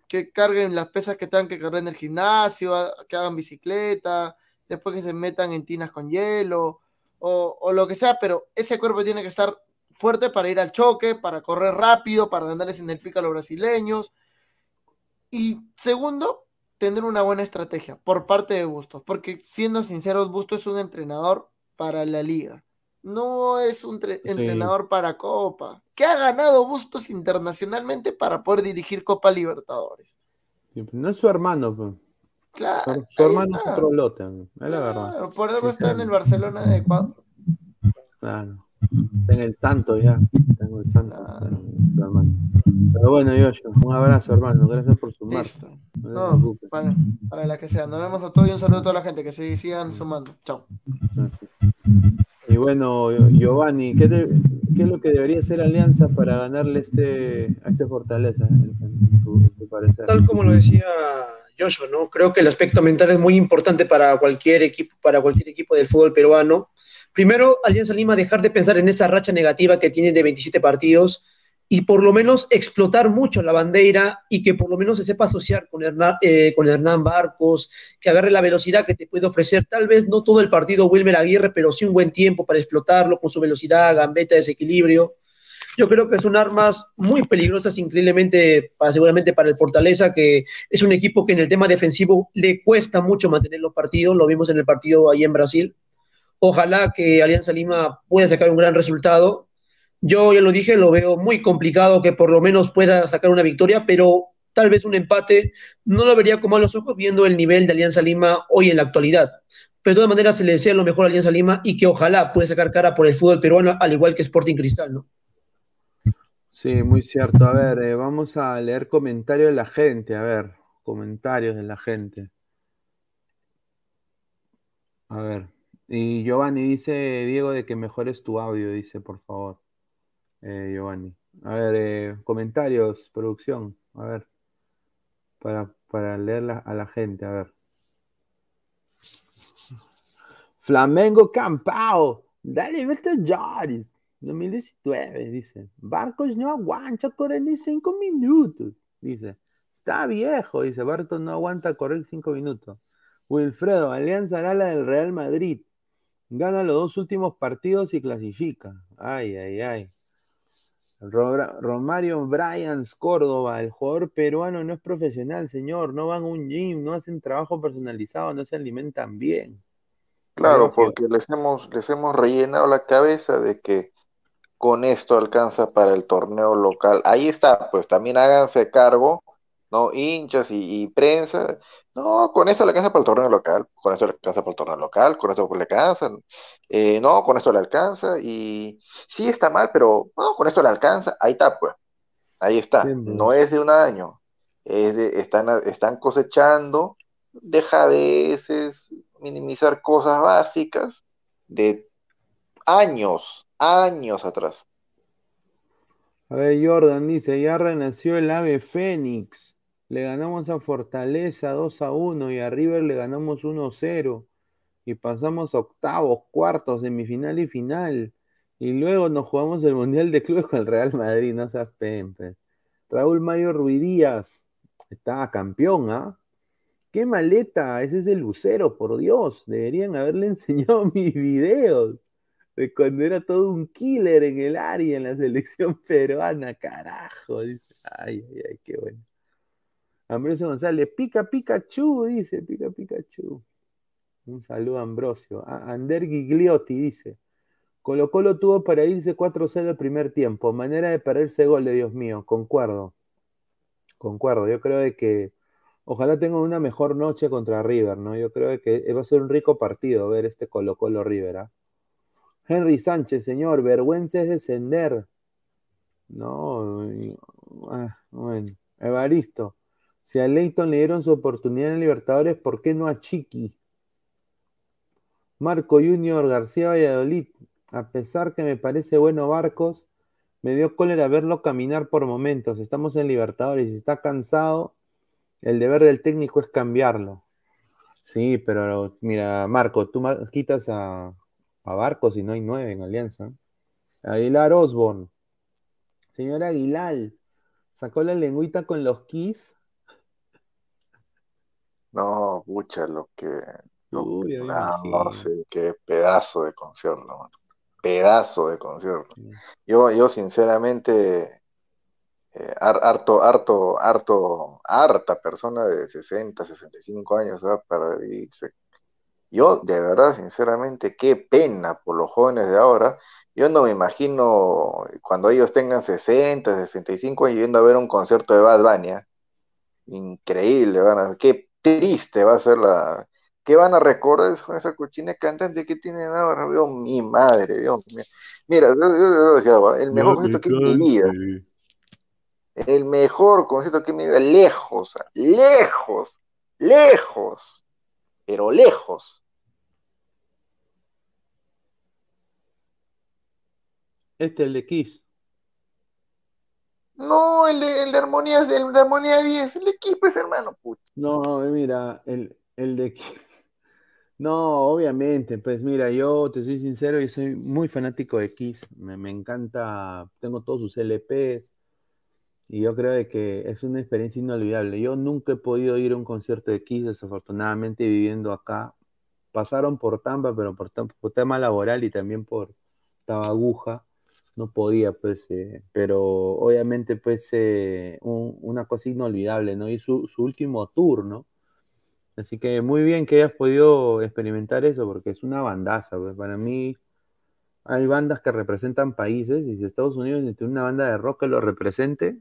que carguen las pesas que tengan que cargar en el gimnasio, que hagan bicicleta, después que se metan en tinas con hielo, o, o lo que sea, pero ese cuerpo tiene que estar fuerte para ir al choque, para correr rápido, para ganarles en el pico a los brasileños. Y segundo, tener una buena estrategia por parte de Bustos, porque siendo sinceros, Bustos es un entrenador para la liga, no es un entrenador para Copa. ¿Qué ha ganado Bustos internacionalmente para poder dirigir Copa Libertadores? No es su hermano, pues. Claro. Su, hermano es otro lote, es la verdad. Por algo está en el Barcelona de Ecuador. Claro. En el santo ya. Tengo el santo. Pero bueno, Yoyo, un abrazo, hermano. Gracias por sumar. No, para, para, la que sea. Nos vemos a todos y un saludo a toda la gente. Que se sigan sumando. Chao. Y bueno, Giovanni, ¿qué, ¿qué, es lo que debería hacer Alianza para ganarle este, a este Fortaleza, en, tu, parecer? Tal como lo decía Yoyo, ¿no? Creo que el aspecto mental es muy importante para cualquier equipo, para cualquier equipo del fútbol peruano Primero, Alianza Lima dejar de pensar en esa racha negativa que tiene de 27 partidos y por lo menos explotar mucho la bandera y que por lo menos se sepa asociar con Hernán, eh, con Hernán Barcos, que agarre la velocidad que te puede ofrecer, tal vez no todo el partido Wilmer Aguirre, pero sí un buen tiempo para explotarlo con su velocidad, gambeta, desequilibrio. Yo creo que son armas muy peligrosas, increíblemente, seguramente para el Fortaleza, que es un equipo que en el tema defensivo le cuesta mucho mantener los partidos, lo vimos en el partido ahí en Brasil. Ojalá que Alianza Lima pueda sacar un gran resultado. Yo ya lo dije, lo veo muy complicado que por lo menos pueda sacar una victoria, pero tal vez un empate no lo vería como a los ojos viendo el nivel de Alianza Lima hoy en la actualidad. Pero de todas maneras se le desea lo mejor a Alianza Lima y que ojalá pueda sacar cara por el fútbol peruano, al igual que Sporting Cristal, ¿no? Sí, muy cierto. A ver, eh, vamos a leer comentarios de la gente. A ver, comentarios de la gente. A ver. Y Giovanni dice, Diego, de que mejores tu audio, dice, por favor. Eh, Giovanni. A ver, eh, comentarios, producción. A ver. Para, para leer a la gente, a ver. Flamengo Campao. Dale, Berta Joris. 2019, dice. Barcos no aguanta correr ni cinco minutos. Dice. Está viejo, dice. Barcos no aguanta correr cinco minutos. Wilfredo, Alianza Gala del Real Madrid. Gana los dos últimos partidos y clasifica. Ay, ay, ay. Romario Bryans Córdoba, el jugador peruano no es profesional, señor. No van a un gym, no hacen trabajo personalizado, no se alimentan bien. Claro, porque les hemos, les hemos rellenado la cabeza de que con esto alcanza para el torneo local. Ahí está, pues también háganse cargo, ¿no? Hinchas y, prensa. No, con esto le alcanza para el torneo local, con esto le alcanza para el torneo local, con esto le alcanza. Eh, no, con esto le alcanza y sí está mal, pero no, con esto le alcanza. Ahí está, pues. Ahí está. No es de un año. Es de, están, están cosechando dejadeces, minimizar cosas básicas de años, años atrás. A ver, Jordan dice, ya renació el ave Fénix. Le ganamos a Fortaleza 2 a 1 y a River le ganamos 1 0. Y pasamos octavos, cuartos, semifinal y final. Y luego nos jugamos el Mundial de Clubes con el Real Madrid, no seas pempe. Raúl Mayo Ruidías, estaba campeón, ¿ah? ¡Qué maleta! Ese es el Lucero, por Dios. Deberían haberle enseñado mis videos de cuando era todo un killer en el área en la selección peruana, carajo. Ay, ay, ay, qué bueno. Ambrosio González, pica Pikachu, dice, pica Pikachu. Un saludo a Ambrosio. Ander Gigliotti dice, Colo Colo tuvo para irse 4-0 el primer tiempo. Manera de perderse gol de Dios mío, concuerdo. Concuerdo, yo creo de que ojalá tengan una mejor noche contra River, ¿no? Yo creo que va a ser un rico partido ver este Colo Colo River, ¿ah? Henry Sánchez, señor, vergüenza es descender. No, ah, bueno. Evaristo, si a Leighton le dieron su oportunidad en Libertadores, ¿por qué no a Chiqui? Marco Junior García Valladolid, a pesar que me parece bueno Barcos, me dio cólera verlo caminar por momentos. Estamos en Libertadores si está cansado, el deber del técnico es cambiarlo. Sí, pero mira, Marco, tú quitas a, a Barcos y no hay nueve en Alianza. Aguilar Osborne. Señor Aguilar, ¿sacó la lengüita con los Kiss? No, pucha, lo que. no, sé, qué pedazo de concierto, Pedazo de concierto. Yo, yo sinceramente, eh, harto, harto, harto, harta persona de 60, 65 años, para irse yo, de verdad, sinceramente, qué pena por los jóvenes de ahora. Yo no me imagino cuando ellos tengan 60, 65 años yendo a ver un concierto de Bad Bunny. ¿eh? Increíble, van a, qué triste va a ser la... ¿Qué van a recordar con esa cochina cantante que tienen ahora? Veo mi madre, Dios mío. Mira, yo, el mejor concierto que mi vida. El mejor concierto que mi vida, lejos, lejos, lejos, pero lejos Este, el de Kiss. No, el de, el de Armonía, el de Armonía 10, el de pues hermano, pucha. No, mira, el, el de. No, obviamente, pues mira, yo te soy sincero, yo soy muy fanático de Kiss, me, me encanta, tengo todos sus LPs y yo creo que es una experiencia inolvidable. Yo nunca he podido ir a un concierto de Kiss, desafortunadamente viviendo acá. Pasaron por Tampa, pero por, por tema laboral y también por Tabaguja no podía, pues, eh, pero obviamente, pues, eh, una cosa inolvidable, ¿no? Y su, último tour, ¿no? Así que muy bien que hayas podido experimentar eso, porque es una bandaza, pues, para mí hay bandas que representan países, y si Estados Unidos tiene una banda de rock que lo represente,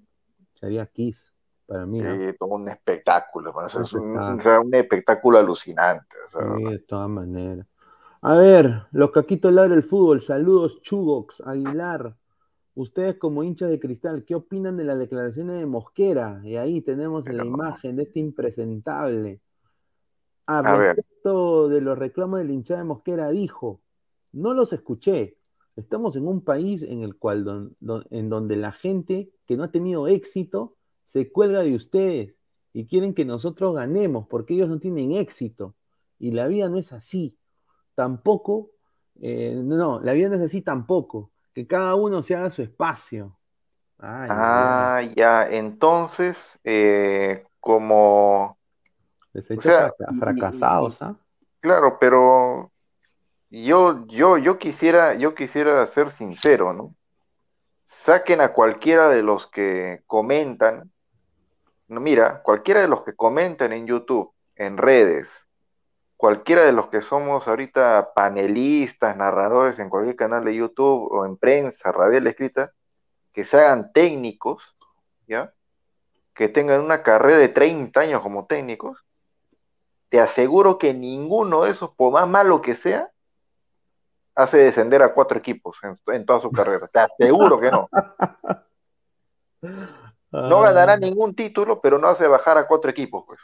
sería Kiss, para mí. Sí, todo un espectáculo, es un, espectáculo alucinante. sí, de todas maneras. A ver, los caquitos ladra el fútbol. Saludos, Chugox, Aguilar. Ustedes como hinchas de cristal, ¿qué opinan de las declaraciones de Mosquera? Y ahí tenemos la imagen de este impresentable. A, respecto de los reclamos del hinchada de Mosquera, dijo, no los escuché. Estamos en un país en el cual en donde la gente que no ha tenido éxito se cuelga de ustedes y quieren que nosotros ganemos porque ellos no tienen éxito. Y la vida no es así tampoco, eh, no, la vida no es así tampoco, que cada uno se haga su espacio. ah, ya, entonces, eh, como Les he hecho fracasados, ¿ah? Claro, pero yo, yo, yo quisiera, yo quisiera ser sincero, ¿no? Saquen a cualquiera de los que comentan, no, mira, cualquiera de los que comentan en YouTube, en redes, cualquiera de los que somos ahorita panelistas, narradores en cualquier canal de YouTube o en prensa, radial escrita, que se hagan técnicos, ¿ya? Que tengan una carrera de 30 años como técnicos, te aseguro que ninguno de esos, por más malo que sea, hace descender a cuatro equipos en, toda su carrera. Te aseguro que no. No ganará ningún título, pero no hace bajar a cuatro equipos, pues.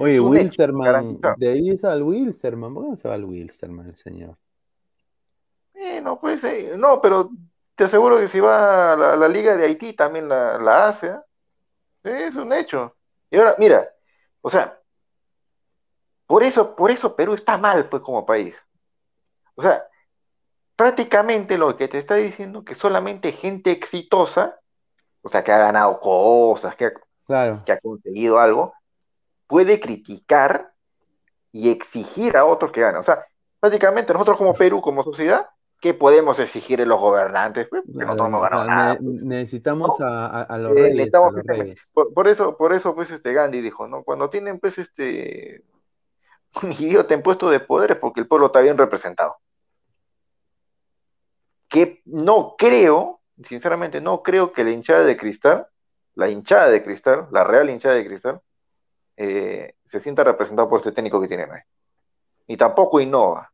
Oye, Wilsterman, de ahí es al Wilsterman, ¿por qué no se va al Wilsterman el señor? Eh, no, pues, eh, no, pero te aseguro que si va a la, Liga de Haití también la, hace, ¿eh? es un hecho. Y ahora, mira, o sea, por eso, por eso Perú está mal, pues, como país. O sea, prácticamente lo que te está diciendo que solamente gente exitosa, o sea, que ha ganado cosas, que que ha conseguido algo, puede criticar y exigir a otros que ganen. O sea, prácticamente nosotros como Perú, como sociedad, ¿qué podemos exigir en los gobernantes? Pues, nosotros no ganamos nada. Pues. necesitamos a, los eh, reyes. Por, eso, por eso, pues, este Gandhi dijo, ¿no? Cuando tienen, pues, este, un idiota en puesto de poder es porque el pueblo está bien representado. Que no creo, sinceramente, no creo que la hinchada de cristal, la hinchada de cristal, la real hinchada de cristal, eh, se sienta representado por este técnico que tiene. Y tampoco Innova.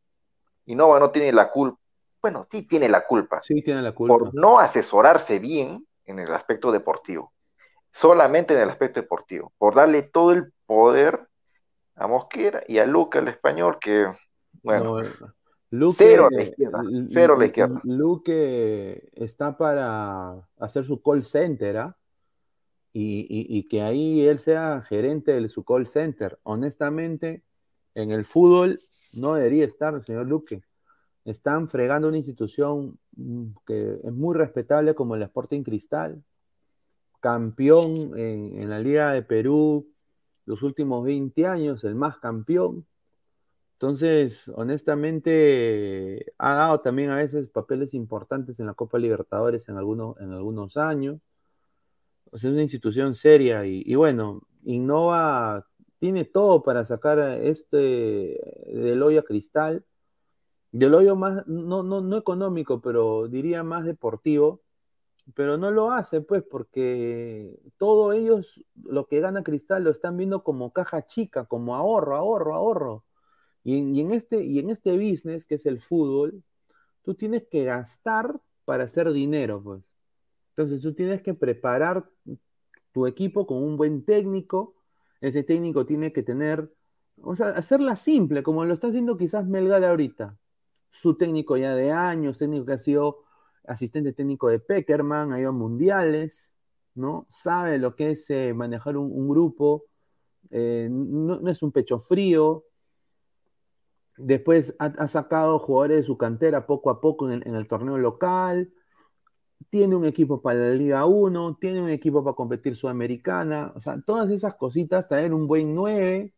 Innova no tiene la culpa. Bueno, sí tiene la culpa. Sí tiene la culpa. Por no asesorarse bien en el aspecto deportivo. Solamente en el aspecto deportivo. Por darle todo el poder a Mosquera y a Luca, el español, que, bueno, cero a la izquierda. Cero a la izquierda. Luque está para hacer su call center, ¿ah? Y, que ahí él sea gerente de su call center. Honestamente, en el fútbol no debería estar, señor Luque. Están fregando una institución mm, que es muy respetable como el Sporting Cristal, campeón en, la Liga de Perú los últimos 20 años, el más campeón. Entonces, honestamente, ha dado también a veces papeles importantes en la Copa Libertadores en algunos años es una institución seria y, bueno, Innova tiene todo para sacar este del hoyo a cristal, del hoyo más, no, no, no económico, pero diría más deportivo, pero no lo hace pues porque todos ellos lo que gana cristal lo están viendo como caja chica, como ahorro, ahorro, ahorro. Y en, y en, este, y en este business que es el fútbol, tú tienes que gastar para hacer dinero, pues. Entonces tú tienes que preparar tu equipo con un buen técnico. Ese técnico tiene que tener, o sea, hacerla simple, como lo está haciendo quizás Melgar ahorita. Su técnico ya de años, técnico que ha sido asistente técnico de Peckerman, ha ido a mundiales, ¿no? Sabe lo que es eh, manejar un, grupo, eh, no, es un pecho frío. Después ha, sacado jugadores de su cantera poco a poco en el torneo local tiene un equipo para la Liga 1, tiene un equipo para competir Sudamericana, o sea, todas esas cositas, traer un buen 9,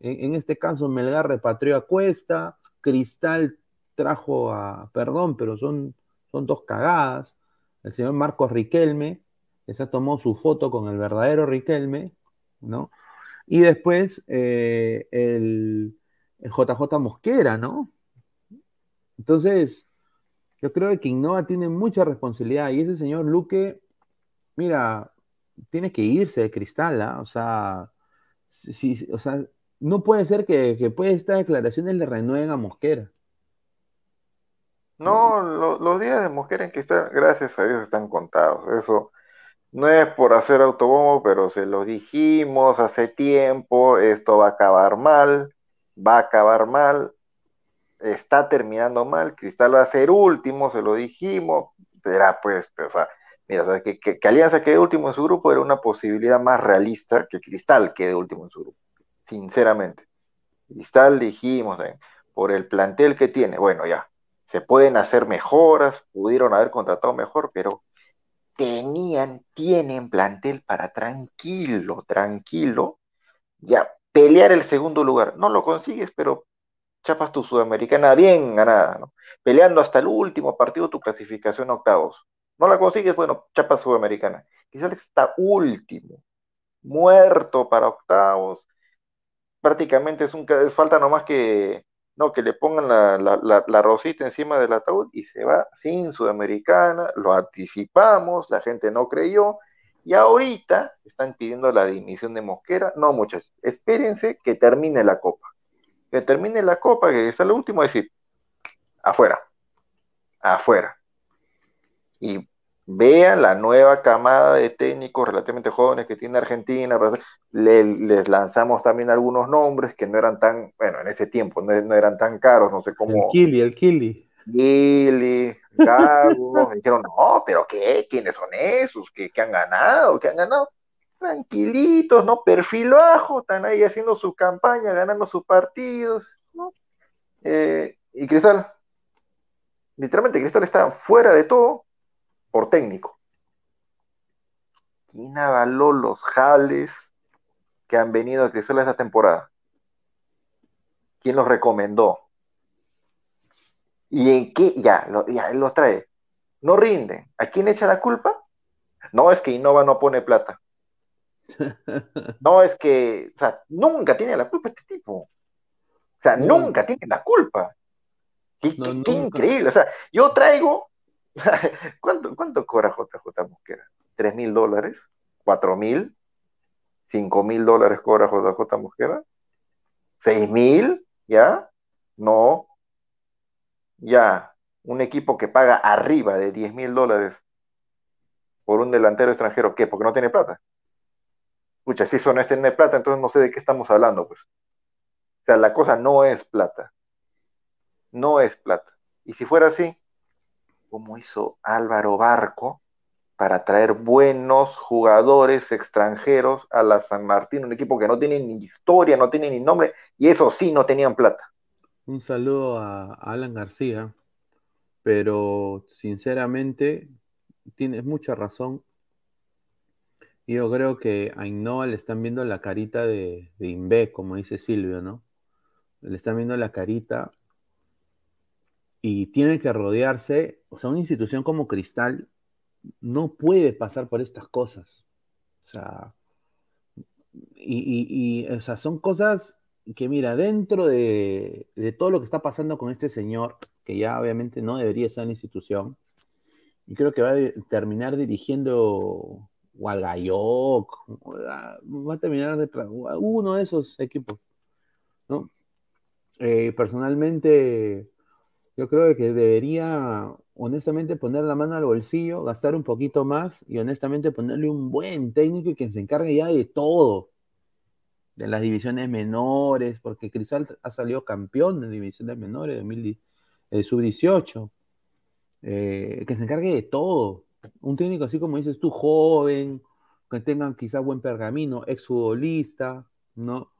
en, este caso Melgar repatrió a Cuesta, Cristal trajo a, perdón, pero son, son dos cagadas, el señor Marcos Riquelme, que se tomó su foto con el verdadero Riquelme, ¿no? Y después eh, el, el JJ Mosquera, ¿no? Entonces, yo creo que Innova tiene mucha responsabilidad y ese señor Luque, mira, tiene que irse de cristal, ¿ah? o sea, o sea, no puede ser que, que estas declaraciones le renueven a Mosquera. No, los días de Mosquera en cristal, gracias a Dios, están contados. Eso no es por hacer autobombo, pero se lo dijimos hace tiempo, esto va a acabar mal, va a acabar mal, está terminando mal, Cristal va a ser último, se lo dijimos, verá pues, o sea, mira, que, Alianza quede último en su grupo era una posibilidad más realista que Cristal quede último en su grupo, sinceramente. Cristal dijimos, por el plantel que tiene, bueno, ya, se pueden hacer mejoras, pudieron haber contratado mejor, pero tenían, tienen plantel para tranquilo, tranquilo, ya pelear el segundo lugar. No lo consigues, pero chapas tu sudamericana bien ganada, ¿no? Peleando hasta el último partido tu clasificación a octavos. No la consigues, bueno, chapas sudamericana. Quizás está último, muerto para octavos. Prácticamente es un falta nomás que no, que le pongan la, rosita encima del ataúd y se va sin Sudamericana, lo anticipamos, la gente no creyó, y ahorita están pidiendo la dimisión de Mosquera. No, muchachos, espérense que termine la copa. Que termine la copa, que está lo último, decir, afuera, afuera. Y vean la nueva camada de técnicos relativamente jóvenes que tiene Argentina. Pues, les lanzamos también algunos nombres que no eran tan, bueno, en ese tiempo no, eran tan caros, no sé cómo. El Kili, el Kili. Kili, Gago, dijeron, no, pero ¿qué? ¿Quiénes son esos? ¿Qué, han ganado? ¿Qué han ganado? Tranquilitos, ¿no? Perfil bajo, están ahí haciendo su campaña, ganando sus partidos, ¿no? Eh, y Cristal, literalmente Cristal está fuera de todo por técnico. ¿Quién avaló los jales que han venido a Cristal esta temporada? ¿Quién los recomendó? ¿Y en qué? Ya, ya, él los trae. No rinden. ¿A quién echa la culpa? No es que Innova no pone plata. No es que, o sea, nunca tiene la culpa este tipo. O sea, nunca tiene la culpa. Qué, qué increíble. O sea, yo traigo ¿Cuánto, ¿Cuánto cobra JJ Mosquera? ¿Tres mil dólares? ¿Cuatro mil? ¿Cinco mil dólares cobra JJ Mosquera? ¿Seis mil? ¿Ya? No. Ya. Un equipo que paga arriba de diez mil dólares por un delantero extranjero, ¿qué? Porque no tiene plata. Escucha, si eso no es tener plata, entonces no sé de qué estamos hablando, pues. O sea, la cosa no es plata. No es plata. Y si fuera así, como hizo Álvaro Barco para traer buenos jugadores extranjeros a la San Martín, un equipo que no tiene ni historia, no tiene ni nombre, y eso sí, no tenían plata. Un saludo a Alan García, pero sinceramente tienes mucha razón. Yo creo que a Innova le están viendo la carita de, de Inve, como dice Silvio, ¿no? Le están viendo la carita y tiene que rodearse, o sea, una institución como Cristal no puede pasar por estas cosas. O sea, y, o sea, son cosas que, mira, dentro de, todo lo que está pasando con este señor, que ya obviamente no debería ser una institución, y creo que va a terminar dirigiendo o va a terminar uno de esos equipos, ¿no? Eh, personalmente, yo creo que debería, honestamente, poner la mano al bolsillo, gastar un poquito más y honestamente ponerle un buen técnico y que se encargue ya de todo, de las divisiones menores, porque Cristal ha salido campeón en divisiones menores de eh, sub-18, eh, que se encargue de todo. Un técnico así como dices tú, joven, que tengan quizás buen pergamino, exfutbolista, ¿no?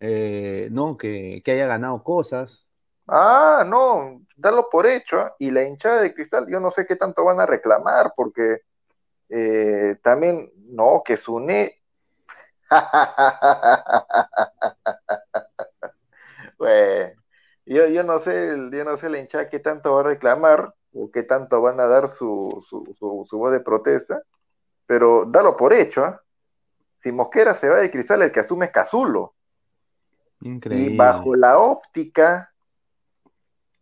Eh, ¿no? Que, que haya ganado cosas, Ah, no, darlo por hecho. ¿ah? Y la hinchada de cristal, yo no sé qué tanto van a reclamar, porque eh, también, no, que Sune. bueno, yo, yo no sé, yo no sé la hinchada qué tanto va a reclamar o qué tanto van a dar su, su, su, voz de protesta, pero dalo por hecho. ¿ah? Si Mosquera se va de cristal, el que asume es Cazulo. Increíble. Y bajo la óptica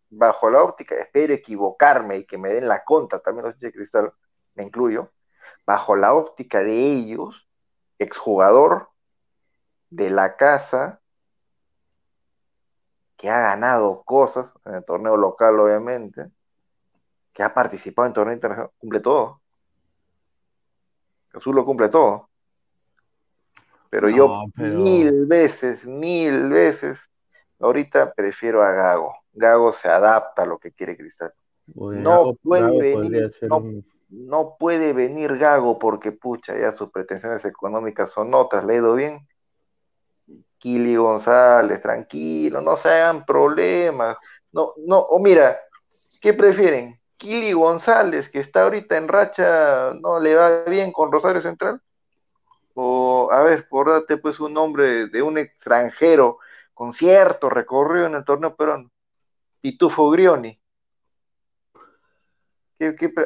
bajo la óptica, espero equivocarme y que me den la contra, también los de cristal, me incluyo, bajo la óptica de ellos, exjugador de la casa, que ha ganado cosas en el torneo local, obviamente, que ha participado en torneo internacional, cumple todo. Jesús lo cumple todo. Pero yo mil veces, mil veces, ahorita prefiero a Gago. Gago se adapta a lo que quiere Cristal. no puede venir, no, puede venir Gago porque pucha, ya sus pretensiones económicas son otras, le ha ido bien. Kili González, tranquilo, no se hagan problemas. No, no, o mira, ¿qué prefieren? Kili González, que está ahorita en racha, no le va bien con Rosario Central. O, a ver, acordate pues un nombre de un extranjero con cierto recorrido en el torneo peruano. Pitufo Grioni.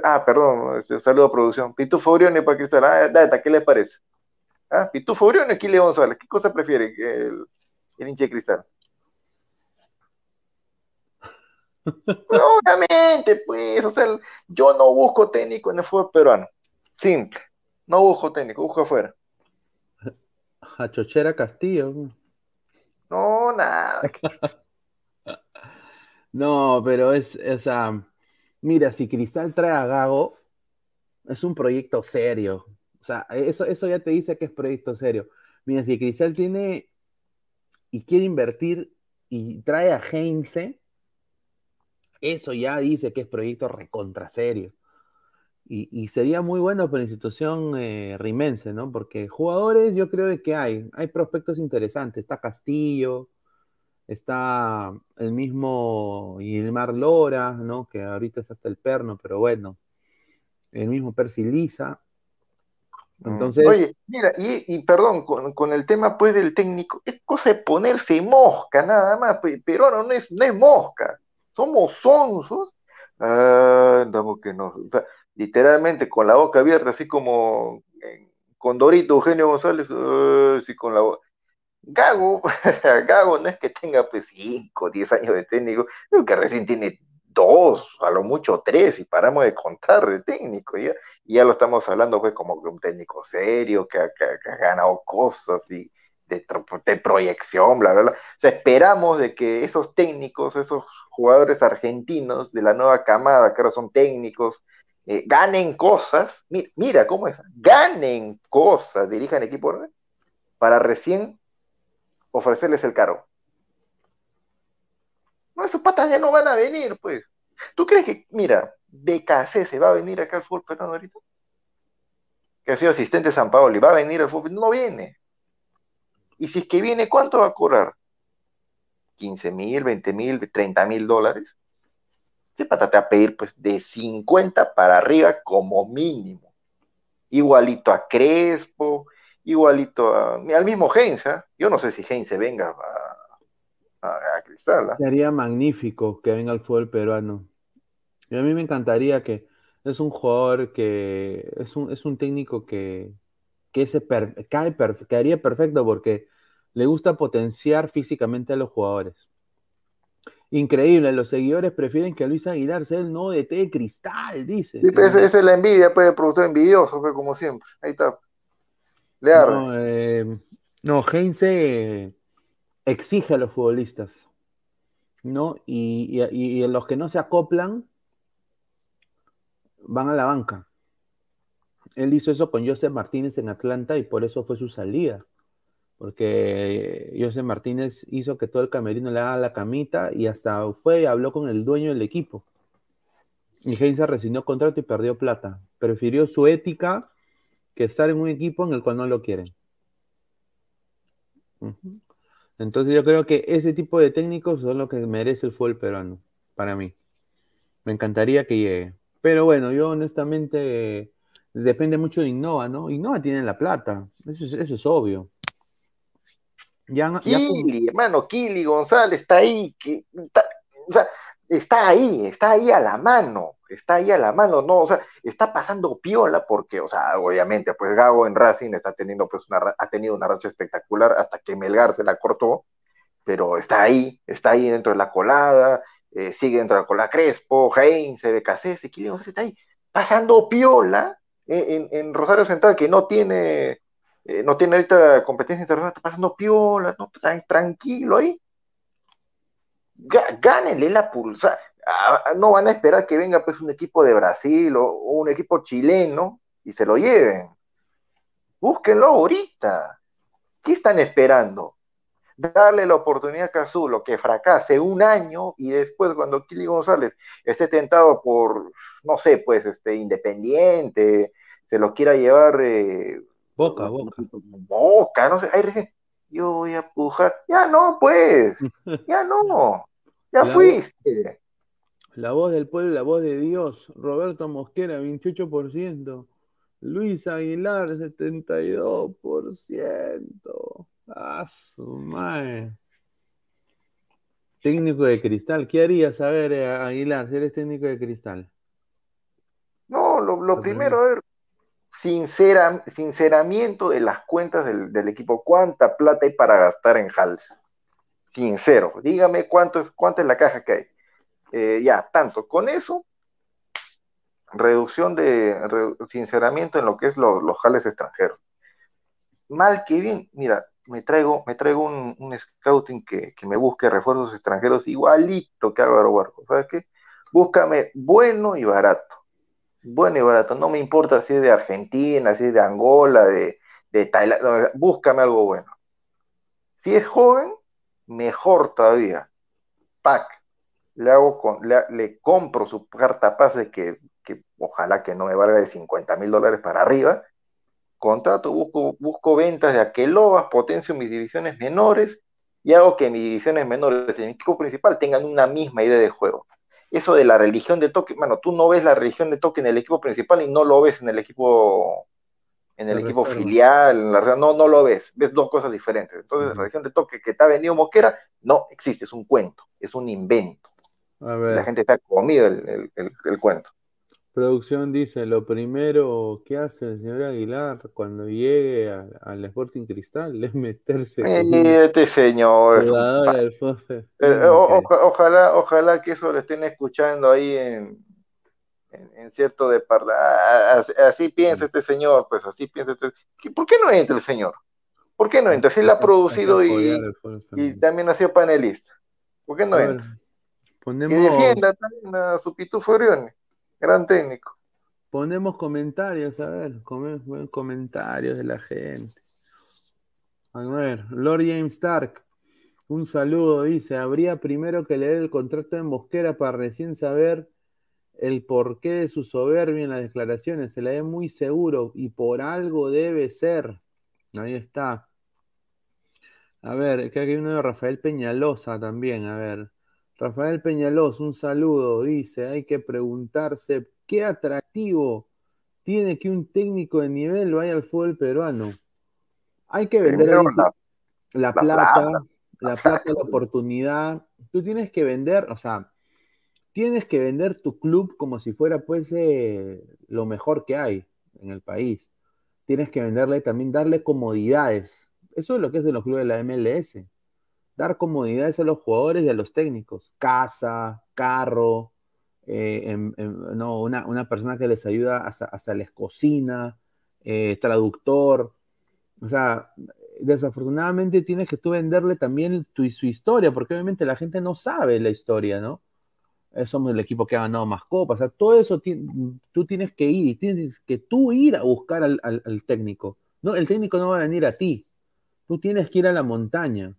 ah, perdón, este, saludo a producción. Pitufo Grioni para Cristal. Ah, data, ¿qué le parece? Ah, Pitufo Grioni, Kili González. ¿Qué cosa prefiere el, el hincha de Cristal? Obviamente, pues, o sea, yo no busco técnico en el fútbol peruano. Simple. No busco técnico, busco afuera. A Chochera Castillo. No, nada. no, pero es, o sea, mira, si Cristal trae a Gago, es un proyecto serio. O sea, eso, eso ya te dice que es proyecto serio. Mira, si Cristal tiene y quiere invertir y trae a Heinze, eso ya dice que es proyecto recontra serio. Y, sería muy bueno para la institución eh, rimense, ¿no? Porque jugadores yo creo que hay, hay prospectos interesantes. Está Castillo, está el mismo Ilmar Lora, ¿no? Que ahorita es hasta el perno, pero bueno, el mismo Percy Lisa. Mm. Entonces... Oye, mira, y, perdón, con, el tema pues del técnico, es cosa de ponerse mosca nada más, pero no es, no es mosca somos sonsos, ah, andamos que no, literalmente con la boca abierta, así como con Dorito Eugenio González, ah, así con la. Gago, Gago no es que tenga pues 5, 10 años de técnico, creo que recién tiene dos, a lo mucho tres, y paramos de contar de técnico, ¿ya? y ya lo estamos hablando pues como un técnico serio, que ha, ganado cosas y de, proyección, bla, bla, bla. O sea, esperamos de que esos técnicos, esos jugadores argentinos de la nueva camada, que ahora son técnicos, eh, ganen cosas, mira, cómo es, ganen cosas, dirijan equipo para recién ofrecerles el cargo. No, esos patas ya no van a venir, pues. ¿Tú crees que, mira, BKC se va a venir acá al fútbol peruano ahorita? Que ha sido asistente de San Paolo y va a venir al fútbol, no viene. Y si es que viene, ¿cuánto va a cobrar? 15 mil, 20 mil, 30 mil dólares, se patate a pedir pues de 50 para arriba como mínimo. Igualito a Crespo, igualito a, al mismo Heinz. ¿ah? Yo no sé si Heinz venga a, a, Cristal. ¿ah? Sería magnífico que venga al fútbol peruano. Y a mí me encantaría que es un jugador que es un, es un técnico que, que ese cae caería perfecto porque le gusta potenciar físicamente a los jugadores. Increíble, los seguidores prefieren que Luis Aguilar sea el nuevo de de cristal, dice. Sí, esa, es la envidia, puede producir envidioso, pues, como siempre. Ahí está. Le no, eh, no, Heinze exige a los futbolistas, ¿no? Y, y, los que no se acoplan van a la banca. Él hizo eso con Joseph Martínez en Atlanta y por eso fue su salida porque José Martínez hizo que todo el camerino le haga la camita y hasta fue y habló con el dueño del equipo. Y Heinze rescindió contrato y perdió plata. Prefirió su ética que estar en un equipo en el cual no lo quieren. Entonces yo creo que ese tipo de técnicos son lo que merece el fútbol peruano, para mí. Me encantaría que llegue. Pero bueno, yo honestamente depende mucho de Innova, ¿no? Innova tiene la plata, eso eso es obvio. Kili, hermano, Kili González está ahí, está, o sea, está ahí, está ahí a la mano, está ahí a la mano, no, o sea, está pasando piola porque, o sea, obviamente, pues Gago en Racing está teniendo, pues, una, ha tenido una racha espectacular hasta que Melgar se la cortó, pero está ahí, está ahí dentro de la colada, eh, sigue dentro de la colada Crespo, Heinz, BKC, Kili González está ahí, pasando piola en, en Rosario Central, que no tiene eh, no tiene ahorita competencia internacional, está pasando piola, no, tranquilo ahí. Gánenle la pulsa. No van a esperar que venga pues un equipo de Brasil o, un equipo chileno y se lo lleven. Búsquenlo ahorita. ¿Qué están esperando? Darle la oportunidad a Cazulo que fracase un año y después cuando Kili González esté tentado por, no sé, pues este independiente, se lo quiera llevar eh, Boca, boca. Boca, no sé. Ahí recién, yo voy a pujar. Ya no, pues. Ya no. Ya, fuiste. La voz del pueblo, la voz de Dios. Roberto Mosquera, 28%. Luis Aguilar, 72%. Ah, su madre. Técnico de cristal. ¿Qué harías, a ver, eh, Aguilar, si eres técnico de cristal? No, lo, lo primero, a ver, sincera, sinceramiento de las cuentas del, equipo. ¿Cuánta plata hay para gastar en Hals? Sincero, dígame cuánto es, cuánto es la caja que hay. Eh, ya, tanto. Con eso, reducción de sinceramiento en lo que es lo- los jales extranjeros. Mal que bien, mira, me traigo, me traigo un, un scouting que, que me busque refuerzos extranjeros igualito que Álvaro Barco. ¿Sabes qué? Búscame bueno y barato. Bueno y barato. No me importa si es de Argentina, si es de Angola, de, de Tailandia. búscame algo bueno. Si es joven, mejor todavía. Pack. Le hago con, le, le compro su carta pase que, que ojalá que no me valga de 50 mil dólares para arriba. Contrato, busco, busco ventas de Aquelobas, potencio mis divisiones menores y hago que mis divisiones menores en mi equipo principal tengan una misma idea de juego. Eso de la religión de toque, mano, tú no ves la religión de toque en el equipo principal y no lo ves en el equipo en el equipo reserva. filial, en la, no, no lo ves, ves dos cosas diferentes. Entonces, la religión de toque que te ha venido Moquera, no existe, es un cuento, es un invento. A La ver, gente está comido el, el- el- el cuento. Producción dice, lo primero que hace el señor Aguilar cuando llegue al Sporting Cristal es meterse un Este señor del. Eh, o- ojalá, ojalá que eso lo estén escuchando ahí en, en, en cierto departamento. Así piensa este señor, pues así piensa este. ¿Qué- ¿Por qué no entra el señor? ¿Por qué no entra? Si él ha Hay que producido y, también ha sido panelista. ¿Por qué no entra? Que ponemos, defienda también a su Pitufo Orione, gran técnico. ponemos comentarios, a ver, comentarios de la gente. A ver, Lord James Stark, un saludo, dice, habría primero que leer el contrato de Mosquera para recién saber el porqué de su soberbia en las declaraciones. Se la ve muy seguro y por algo debe ser. Ahí está. A ver, que hay uno de Rafael Peñalosa también. A ver, Rafael Peñalosa, un saludo. Dice, hay que preguntarse qué atractivo tiene que un técnico de nivel vaya al fútbol peruano. Hay que vender la- la la plata, plata, la la plata, plata. la oportunidad. Tú tienes que vender, o sea, tienes que vender tu club como si fuera pues eh, lo mejor que hay en el país. Tienes que venderle también, darle comodidades. Eso es lo que hacen los clubes de la MLS. Dar comodidades a los jugadores y a los técnicos. Casa, carro, eh, em- em, no, una, una persona que les ayuda hasta, les cocina, eh, traductor. O sea, desafortunadamente tienes que tú venderle también tu, su historia, porque obviamente la gente no sabe la historia, ¿no? Eh, somos el equipo que ha ganado más copas, o sea, todo eso tú tienes que ir tienes que tú ir a buscar al, al- al técnico. No, el técnico no va a venir a ti, tú tienes que ir a la montaña,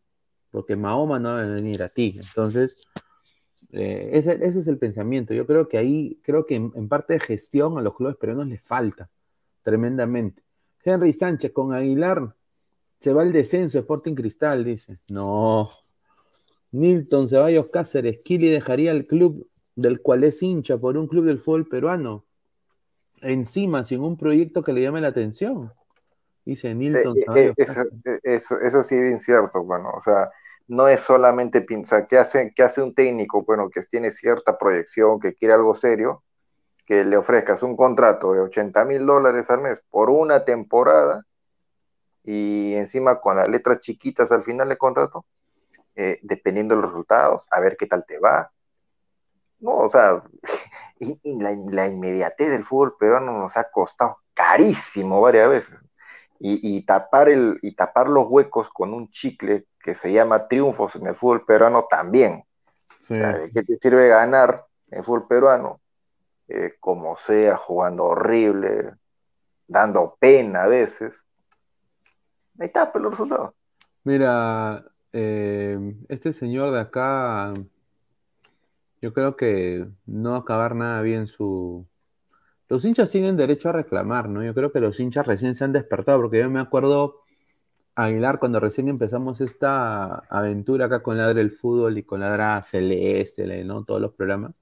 porque Mahoma no va a venir a ti. Entonces, eh, ese, ese es el pensamiento. Yo creo que ahí, creo que en, en parte de gestión a los clubes peruanos les falta tremendamente. Henry Sánchez con Aguilar se va al descenso Sporting Cristal, dice. No. Nilton Ceballos Cáceres, Kili dejaría el club del cual es hincha por un club del fútbol peruano. Encima, sin un proyecto que le llame la atención. Dice Eh, Nilton eh, Ceballos eh, eso, eh, eso, eso sí es bien cierto, bueno, o sea, no es solamente pensar qué hace, qué hace un técnico, bueno, que tiene cierta proyección, que quiere algo serio, que le ofrezcas un contrato de 80 mil dólares al mes por una temporada y encima con las letras chiquitas al final del contrato, eh, dependiendo de los resultados, a ver qué tal te va. No, o sea, y, la, la inmediatez del fútbol peruano nos ha costado carísimo varias veces y tapar el, y tapar los huecos con un chicle que se llama triunfos en el fútbol peruano también. Sí. O sea, ¿de qué te sirve ganar en el fútbol peruano? Eh, como sea, jugando horrible, dando pena a veces. Ahí tapa los resultados. Mira, eh, este señor de acá, yo creo que no va a acabar nada bien su... Los hinchas tienen derecho a reclamar, ¿no? Yo creo que los hinchas recién se han despertado, porque yo me acuerdo, Aguilar, cuando recién empezamos esta aventura acá con Ladra el Fútbol y con Ladra Celeste, ¿no? Todos los programas.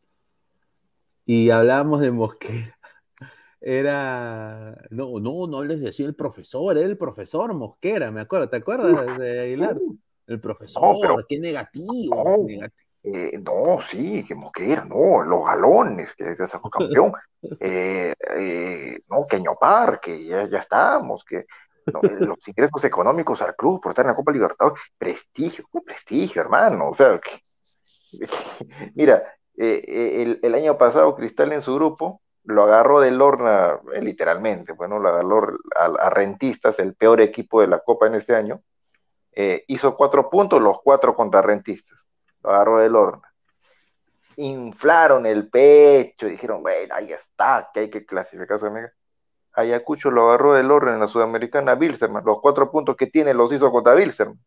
y hablábamos de Mosquera. Era. No, no, no les decía el profesor, era el profesor Mosquera, me acuerdo. ¿Te acuerdas de Aguilar? El profesor, qué negativo. No, negativo. eh, no, sí, que Mosquera, no, los galones, que ya sacó campeón. Eh, eh, no, que Ñopar, que ya, ya estamos, que los ingresos económicos al club por estar en la Copa Libertadores, prestigio, prestigio, hermano. O sea, que- mira, eh, eh, el, el año pasado Cristal en su grupo lo agarró del Lorna, eh, literalmente, bueno, lo agarró a, Rentistas, el peor equipo de la Copa en este año. Hizo cuatro puntos, los cuatro contra Rentistas. Lo agarró del Lorna. Inflaron el pecho, dijeron, bueno, ahí está, que hay que clasificar a Sudamericana. Ayacucho lo agarró del orden en la Sudamericana Bilsterman. Los cuatro puntos que tiene los hizo contra Bilsterman.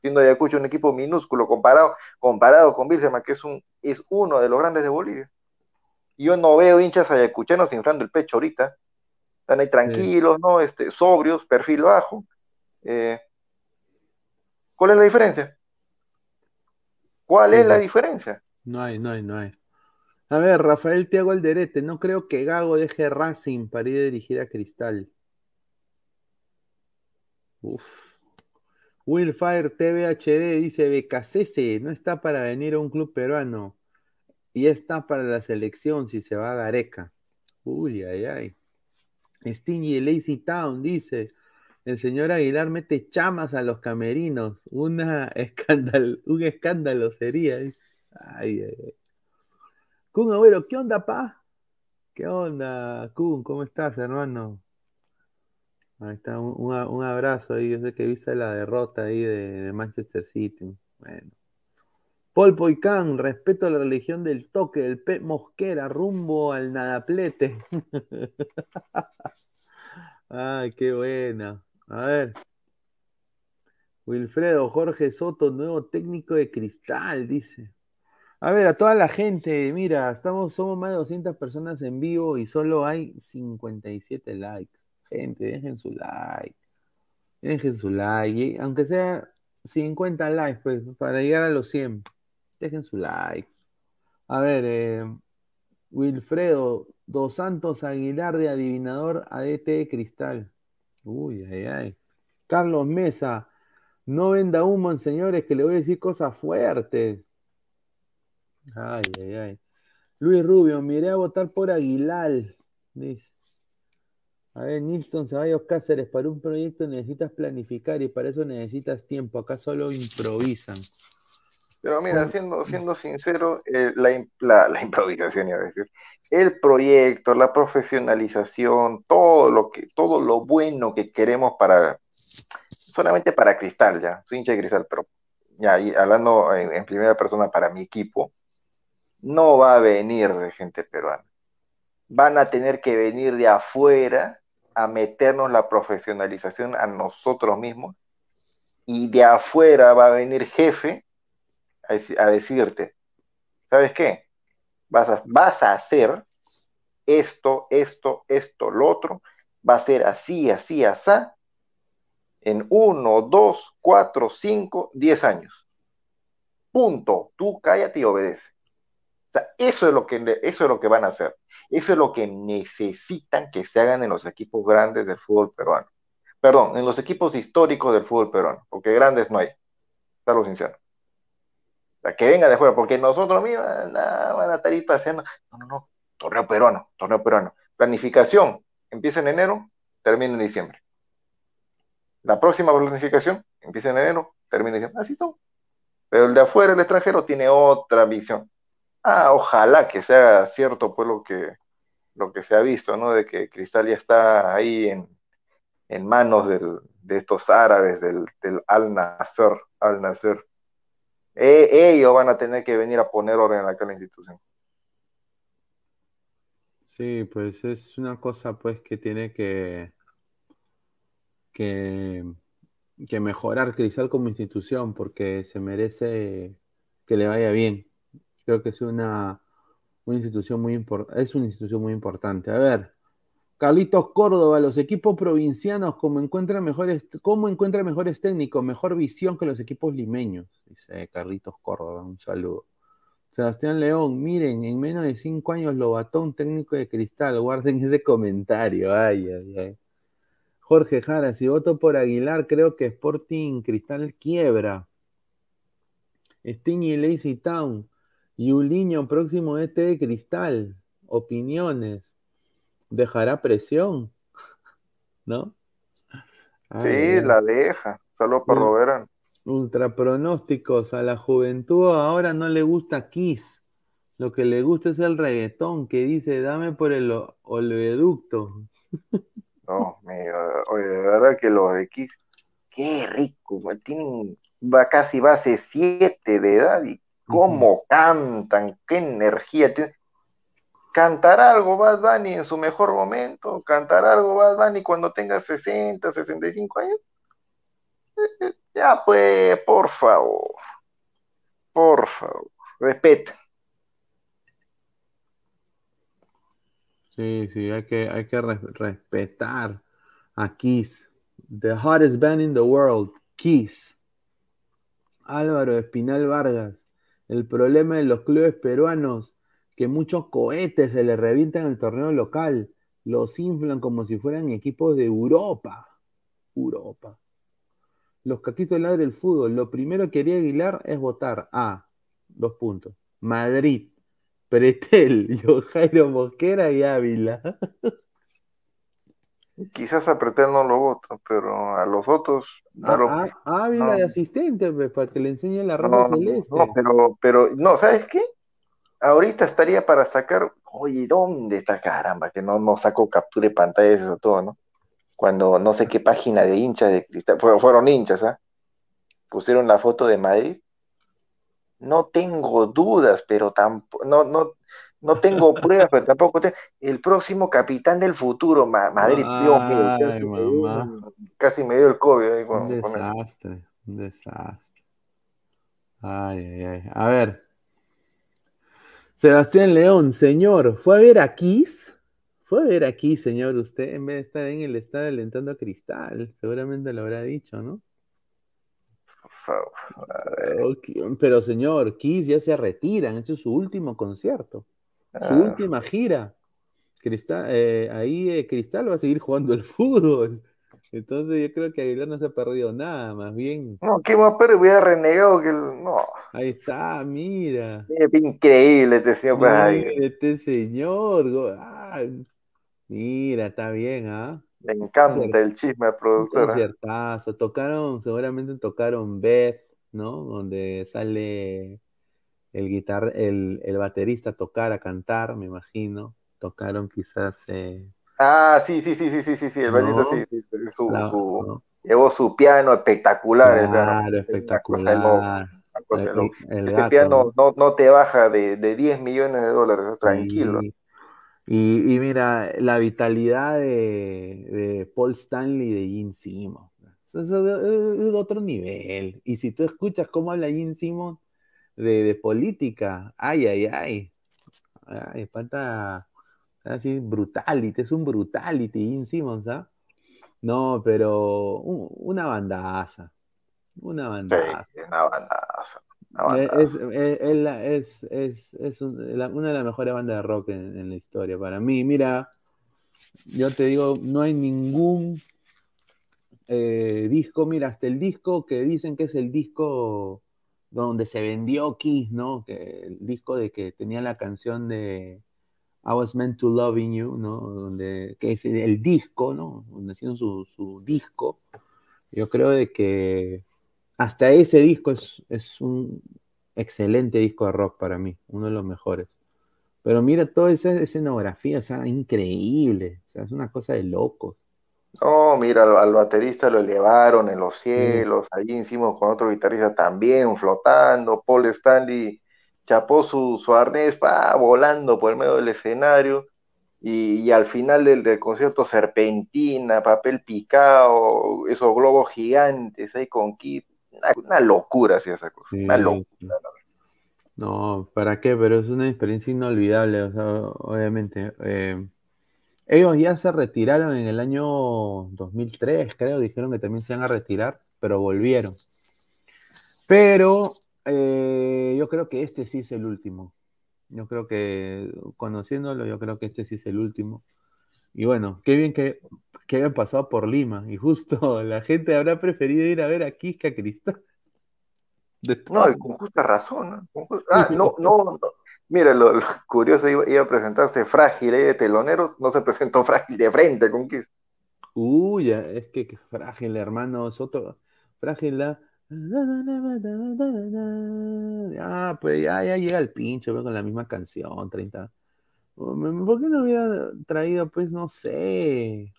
Siendo Ayacucho un equipo minúsculo comparado, comparado con Bilsterman, que es, un, es uno de los grandes de Bolivia. Yo no veo hinchas ayacuchanos inflando el pecho ahorita. Están ahí tranquilos, ¿no? Este, sobrios, perfil bajo. Eh, ¿Cuál es la diferencia? ¿Cuál es la diferencia? No hay, no hay, no hay. A ver, Rafael Tiago Alderete, no creo que Gago deje Racing para ir a dirigir a Cristal. Uf. Willfire TVHD dice, Becasese no está para venir a un club peruano. Y está para la selección si se va a Gareca. Uy, ay, ay. Stingy Lazy Town dice, el señor Aguilar mete chamas a los camerinos. Una escándalo, un escándalo sería. Ay, ay, ay. Kun Agüero, ¿qué onda, pa? ¿Qué onda, Kun? ¿Cómo estás, hermano? Ahí está, un, abrazo ahí. Yo sé que viste la derrota ahí de, Manchester City. Bueno. Paul Poicán, respeto a la religión del toque del Pep Mosquera, rumbo al nadaplete. Ay, qué buena. A ver. Wilfredo Jorge Soto, nuevo técnico de cristal, dice. A ver, a toda la gente, mira, estamos, somos más de 200 personas en vivo y solo hay 57 likes. Gente, dejen su like. Dejen su like. y aunque sea 50 likes, pues, para llegar a los 100. Dejen su like. A ver, eh, Wilfredo, Dos Santos Aguilar de Adivinador ADT Cristal. Uy, ay, ay. Carlos Mesa, no venda humo, señores, que le voy a decir cosas fuertes. Ay, ay, ay. Luis Rubio, miré a votar por Aguilar. Dice. A ver, Nilson Ceballos Cáceres, para un proyecto necesitas planificar y para eso necesitas tiempo. Acá solo improvisan. Pero mira, siendo, siendo sincero, eh, la, la- la improvisación, iba a decir, el proyecto, la profesionalización, todo lo que, todo lo bueno que queremos para, solamente para Cristal, ya, soy hincha de Cristal, pero ya, y hablando en, en primera persona para mi equipo, no va a venir gente peruana. Van a tener que venir de afuera a meternos la profesionalización a nosotros mismos y de afuera va a venir jefe a, deci- a decirte, ¿sabes qué? Vas a, vas a hacer esto, esto, esto, lo otro, va a ser así, así, así, en uno, dos, cuatro, cinco, diez años. Punto. Tú cállate y obedece. Eso es lo que, eso es lo que van a hacer. Eso es lo que necesitan que se hagan en los equipos grandes del fútbol peruano. Perdón, en los equipos históricos del fútbol peruano, porque grandes no hay. Estarlo sincero. Sea, que venga de fuera, porque nosotros mismos van a estar ahí paseando. No, no, no. Torneo peruano, torneo peruano. Planificación, empieza en enero, termina en diciembre. La próxima planificación empieza en enero, termina en diciembre. Así todo. Pero el de afuera, el extranjero, tiene otra visión. Ah, ojalá que sea cierto, pues lo que, lo que se ha visto, ¿no? De que Cristal ya está ahí en, en manos del- de estos árabes, del, del Al Nasser, Al Nasser. Eh, ellos van a tener que venir a poner orden en aquella institución. Sí, pues es una cosa pues que tiene que, que, que mejorar Cristal como institución porque se merece que le vaya bien. Creo que es una, una institución muy impor- es una institución muy importante. A ver, Carlitos Córdoba, los equipos provincianos, ¿cómo encuentran mejores, cómo encuentran mejores técnicos, mejor visión que los equipos limeños? Dice Carlitos Córdoba, un saludo. Sebastián León, miren, en menos de cinco años lo bató un técnico de cristal. Guarden ese comentario. Ay, ay, ay. Jorge Jara, si voto por Aguilar, creo que Sporting Cristal quiebra. Sting y Lazy Town. Yuliño, próximo este de Cristal. Opiniones. ¿Dejará presión? ¿No? sí, la deja. Solo para Roberán. Ultra pronósticos. A la juventud ahora no le gusta Kiss. Lo que le gusta es el reggaetón que dice, dame por el oleoducto. No, mira, oye, de verdad que los de Kiss, qué rico, tienen va casi base 7 de edad y cómo cantan, qué energía tienen. Cantar algo Bad Bunny en su mejor momento, cantar algo Bad Bunny cuando tenga 60, 65 años. Eh, eh, ya pues, por favor, por favor, respeta. Sí, sí, hay que, hay que respetar a Kiss. The hottest band in the world, Kiss. Álvaro Espinal Vargas. El problema de los clubes peruanos, que muchos cohetes se les revientan en el torneo local. Los inflan como si fueran equipos de Europa. Europa. Los caquitos ladre del fútbol. Lo primero que haría Aguilar es votar a, dos puntos, Madrid, Pretel, Jairo Mosquera y Ávila. Quizás a Pretel no lo voto, pero a los otros. A, Ávila de asistente, pues, para que le enseñe la roja celeste. No, pero, pero, no, ¿sabes qué? Ahorita estaría para sacar, oye, ¿dónde está caramba? Que no, no saco captura de pantalla eso todo, ¿no? Cuando no sé qué página de hinchas de cristal, fueron hinchas, ¿ah? Pusieron la foto de Madrid no tengo dudas, pero tampoco, no, no, no tengo pruebas, pero tampoco tengo. El próximo capitán del futuro, Madrid, Dios mío, casi, me dio el COVID. un desastre, un desastre. Ay, ay, ay. A ver. Sebastián León, señor, ¿fue a ver aquí? Fue a ver aquí, señor, usted, en vez de estar en el estadio alentando a Cristal. Seguramente lo habrá dicho, ¿no? pero señor, Kiss ya se retiran, este es su último concierto, su ah. última gira. Cristal, eh, ahí eh, Cristal va a seguir jugando el fútbol. Entonces yo creo que Aguilar no se ha perdido nada, más bien. No, ¿qué más pero hubiera renegado que el... No. Ahí está, mira. Es increíble este señor. Pues, este señor. mira, está bien, ¿ah? Le encanta el chisme al productor. Ciertazo. Tocaron, seguramente tocaron Beth, ¿no? Donde sale el guitar, el, el baterista a tocar, a cantar, me imagino. Tocaron quizás. Eh, ah, sí, sí, sí, sí, sí, sí, sí, el baterista sí, sí, su, su, llevó su piano espectacular. Claro, espectacular. este piano no, no te baja de, de 10 millones de dólares, tranquilo. Y, mira, la vitalidad de, Paul Stanley y de Gene Simmons. Es de, otro nivel. Y si tú escuchas cómo habla Gene Simmons de, política, ay, ay, ay. Ay, falta así brutality, es un brutality Gene Simmons, ¿ah? No, pero una bandaza. Una bandaza. Sí, una bandaza. Eh, es, es, es, es, una de las mejores bandas de rock en, la historia para mí. Mira, yo te digo, no hay ningún eh, disco, mira, hasta el disco que dicen que es el disco donde se vendió Kiss, ¿no? Que, el disco de que tenía la canción de I Was Meant to Loving You, ¿no? Donde, que es el disco, ¿no? Donde hicieron su, su disco. Yo creo de que hasta ese disco es, un excelente disco de rock para mí, uno de los mejores. Pero mira toda esa escenografía, o sea, increíble, o sea, es una cosa de locos. No, mira, al, baterista lo elevaron en los cielos, allí hicimos con otro guitarrista también flotando, Paul Stanley chapó su, su arnés, va volando por el medio del escenario, y, al final del, concierto serpentina, papel picado, esos globos gigantes ahí con kit, una, locura, sí, esa cosa. una locura. No, ¿para qué? Pero es una experiencia inolvidable, o sea, obviamente. Eh, ellos ya se retiraron en el año 2003, creo, dijeron que también se iban a retirar, pero volvieron. Pero eh, yo creo que este sí es el último. Yo creo que, conociéndolo, yo creo que este sí es el último. Y bueno, qué bien que, que hayan pasado por Lima. Y justo la gente habrá preferido ir a ver a Quisca Cristal. No, y con justa razón. ¿no? Con ju- Ah, no, no, no. Mira, lo, lo curioso iba, a presentarse frágil ahí de teloneros, no se presentó frágil de frente con Kiss. Uy, ya, es que, frágil, hermano, es otro. Frágil la. Ah, pues ya, ya llega el pincho con la misma canción, 30. ¿Por qué no hubiera traído, pues, no sé,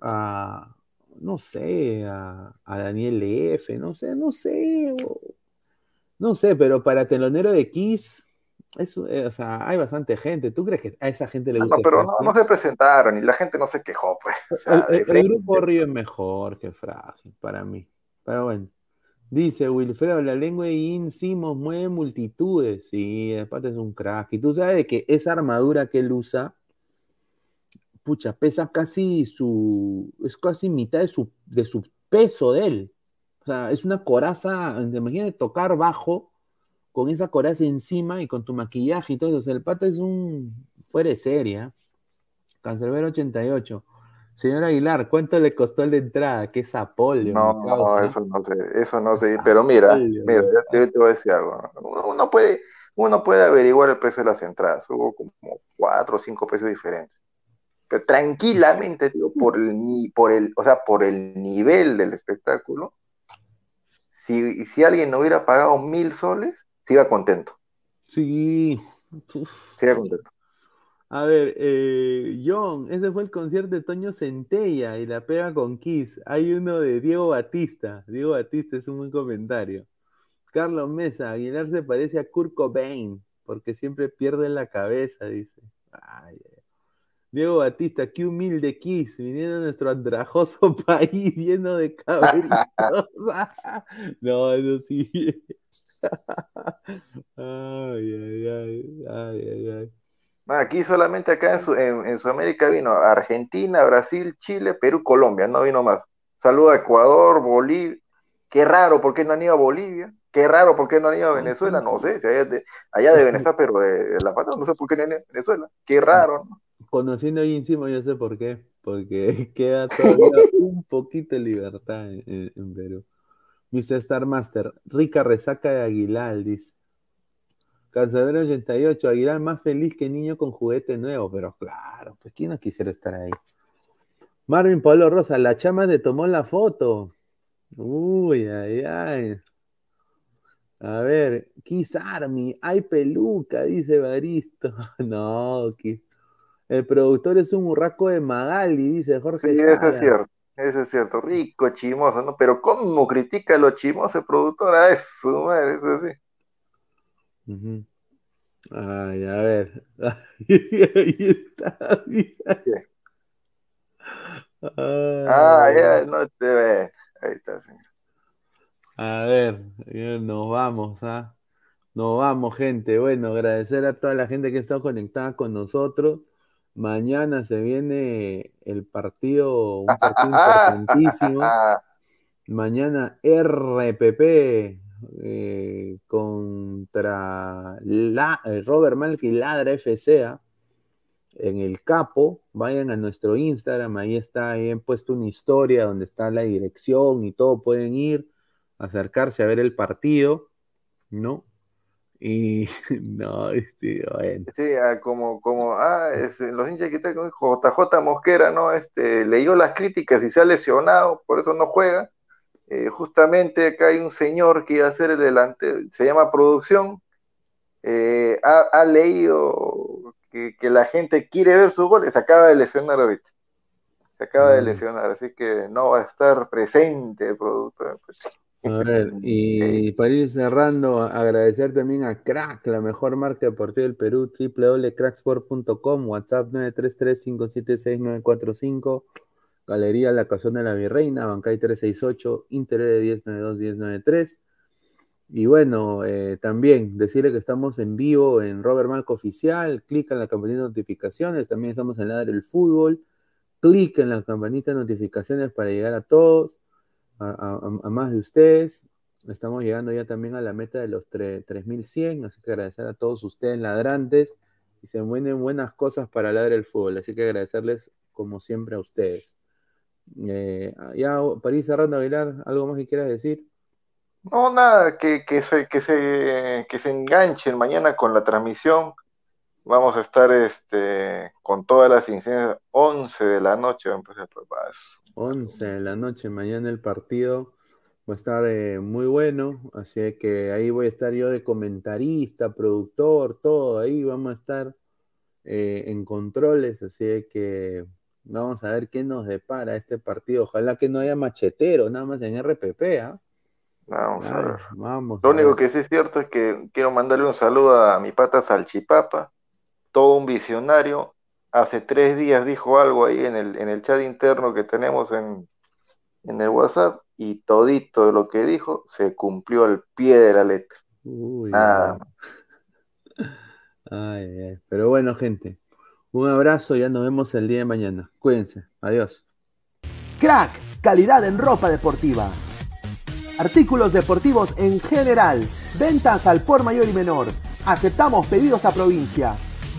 a, no sé, a, a Daniel F, no sé, no sé, no sé, pero para telonero de Kiss, eh, o sea, hay bastante gente. ¿Tú crees que a esa gente le gusta no, pero no, no se presentaron y la gente no se quejó, pues. O sea, El, el- el grupo Río es mejor que Frágil, para mí. Pero bueno. Dice Wilfredo, la lengua de Ian Simons mueve multitudes. Sí, aparte es un crack. Y tú sabes que esa armadura que él usa, pucha, pesa casi su. Es casi mitad de su, de su peso de él. O sea, es una coraza. Imagínate tocar bajo con esa coraza encima y con tu maquillaje y todo eso. O sea, el pata es un. Fuera de serie. ¿ah? Cancerbero 88. Señor Aguilar, ¿cuánto le costó la entrada? ¿Qué sapolio? No, no, eso no sé, eso no sé, pero mira, mira, yo, te voy a decir algo. ¿no? Uno, puede, uno puede averiguar el precio de las entradas, hubo como cuatro o cinco precios diferentes. Pero tranquilamente, digo, por el, ni, por el, o sea, por el nivel del espectáculo, si, si alguien no hubiera pagado mil soles, se iba contento. Sí. Se iba contento. A ver, eh, John, ese fue el concierto de Toño Centella y la pega con Kiss. Hay uno de Diego Batista. Diego Batista es un buen comentario. Carlos Mesa, Aguilar se parece a Kurt Cobain porque siempre pierde la cabeza, dice. Ay. Diego Batista, qué humilde Kiss, viniendo a nuestro andrajoso país lleno de cabritos. no, eso sí. ay, ay, ay, ay, ay, ay. Aquí solamente acá en, su, en, en Sudamérica vino Argentina, Brasil, Chile, Perú, Colombia, no vino más. Saludo a Ecuador, Bolivia. Qué raro, ¿por qué no han ido a Bolivia? Qué raro, ¿por qué no han ido a Venezuela? No sé, si allá de, allá de Venezuela, pero de, La Paz, no sé por qué no han ido a Venezuela. Qué raro, ¿no? Conociendo ahí encima, yo sé por qué. Porque queda todavía un poquito de libertad en- en Perú. Mr. Star Master, rica resaca de Aguilar, dice. Cansadero 88, Aguilar más feliz que niño con juguete nuevo, pero claro, pues quién no quisiera estar ahí. Marvin Pablo Rosa, la chama te tomó la foto. Uy, ay, ay. A ver, Kiss Army, hay peluca, dice Baristo. No, Kiss. El productor es un burraco de Magali, dice Jorge. Sí, eso es cierto, eso es cierto. Rico, chimoso, ¿no? Pero ¿cómo critica a los chimosos el productor? A eso, madre, eso sí. Ujú. Ay, a ver. Ahí está, mira. Ah, ya, no te ve. Ahí está, señor. A ver, eh, nos vamos, ¿ah? Nos vamos, gente. Bueno, agradecer a toda la gente que está conectada con nosotros. Mañana se viene el partido, un partido importantísimo. Mañana RPP eh, contra la, eh, Robert Malky Ladra FCA en el capo. Vayan a nuestro Instagram, ahí está, ahí he puesto una historia donde está la dirección y todo. Pueden ir, acercarse a ver el partido, ¿no? Y no, este, bueno. Sí, ah, como, como, ah, es, los hinchas que están con JJ Mosquera, ¿no? Este, leyó las críticas y se ha lesionado, por eso no juega. Eh, justamente acá hay un señor que iba a ser el delante, se llama producción, eh, ha, ha leído que, que la gente quiere ver su gol, se acaba de lesionar ahorita. Se acaba de Mm. lesionar, así que no va a estar presente el productor. A ver, y para ir cerrando, agradecer también a Crack, la mejor marca deportiva del Perú, www.cracksport.com, WhatsApp 933-576-945, Galería La Casona de la Virreina, Bancay 368, Interés de 1092-1093. Y bueno, eh, también decirle que estamos en vivo en Robert Malco Oficial, clica en la campanita de notificaciones, también estamos en Ladre el Fútbol, clic en la campanita de notificaciones para llegar a todos, a, más de ustedes. Estamos llegando ya también a la meta de los 3100, así que agradecer a todos ustedes ladrantes y se vienen buenas cosas para ladrar el fútbol, así que agradecerles como siempre a ustedes. Eh, ya para ir Aguilar, ¿algo más que quieras decir? No, nada, que, que, se, que, se, que se enganchen mañana con la transmisión. Vamos a estar este, con todas las incidencias, 11 de la noche. 11 de la noche, mañana el partido va a estar eh, muy bueno, así que ahí voy a estar yo de comentarista, productor, todo, ahí vamos a estar eh, en controles, así que vamos a ver qué nos depara este partido. Ojalá que no haya machetero, nada más en RPP, ¿ah? Vamos a ver. Vamos Lo único que sí es cierto es que quiero mandarle un saludo a mi pata Salchipapa, todo un visionario. Hace tres días dijo algo ahí en el, en el chat interno que tenemos en, en el WhatsApp y todito de lo que dijo se cumplió al pie de la letra. Nada más. Ay, Pero bueno, gente, un abrazo, ya nos vemos el día de mañana. Cuídense, adiós. Crack, calidad en ropa deportiva. Artículos deportivos en general. Ventas al por mayor y menor. Aceptamos pedidos a provincia.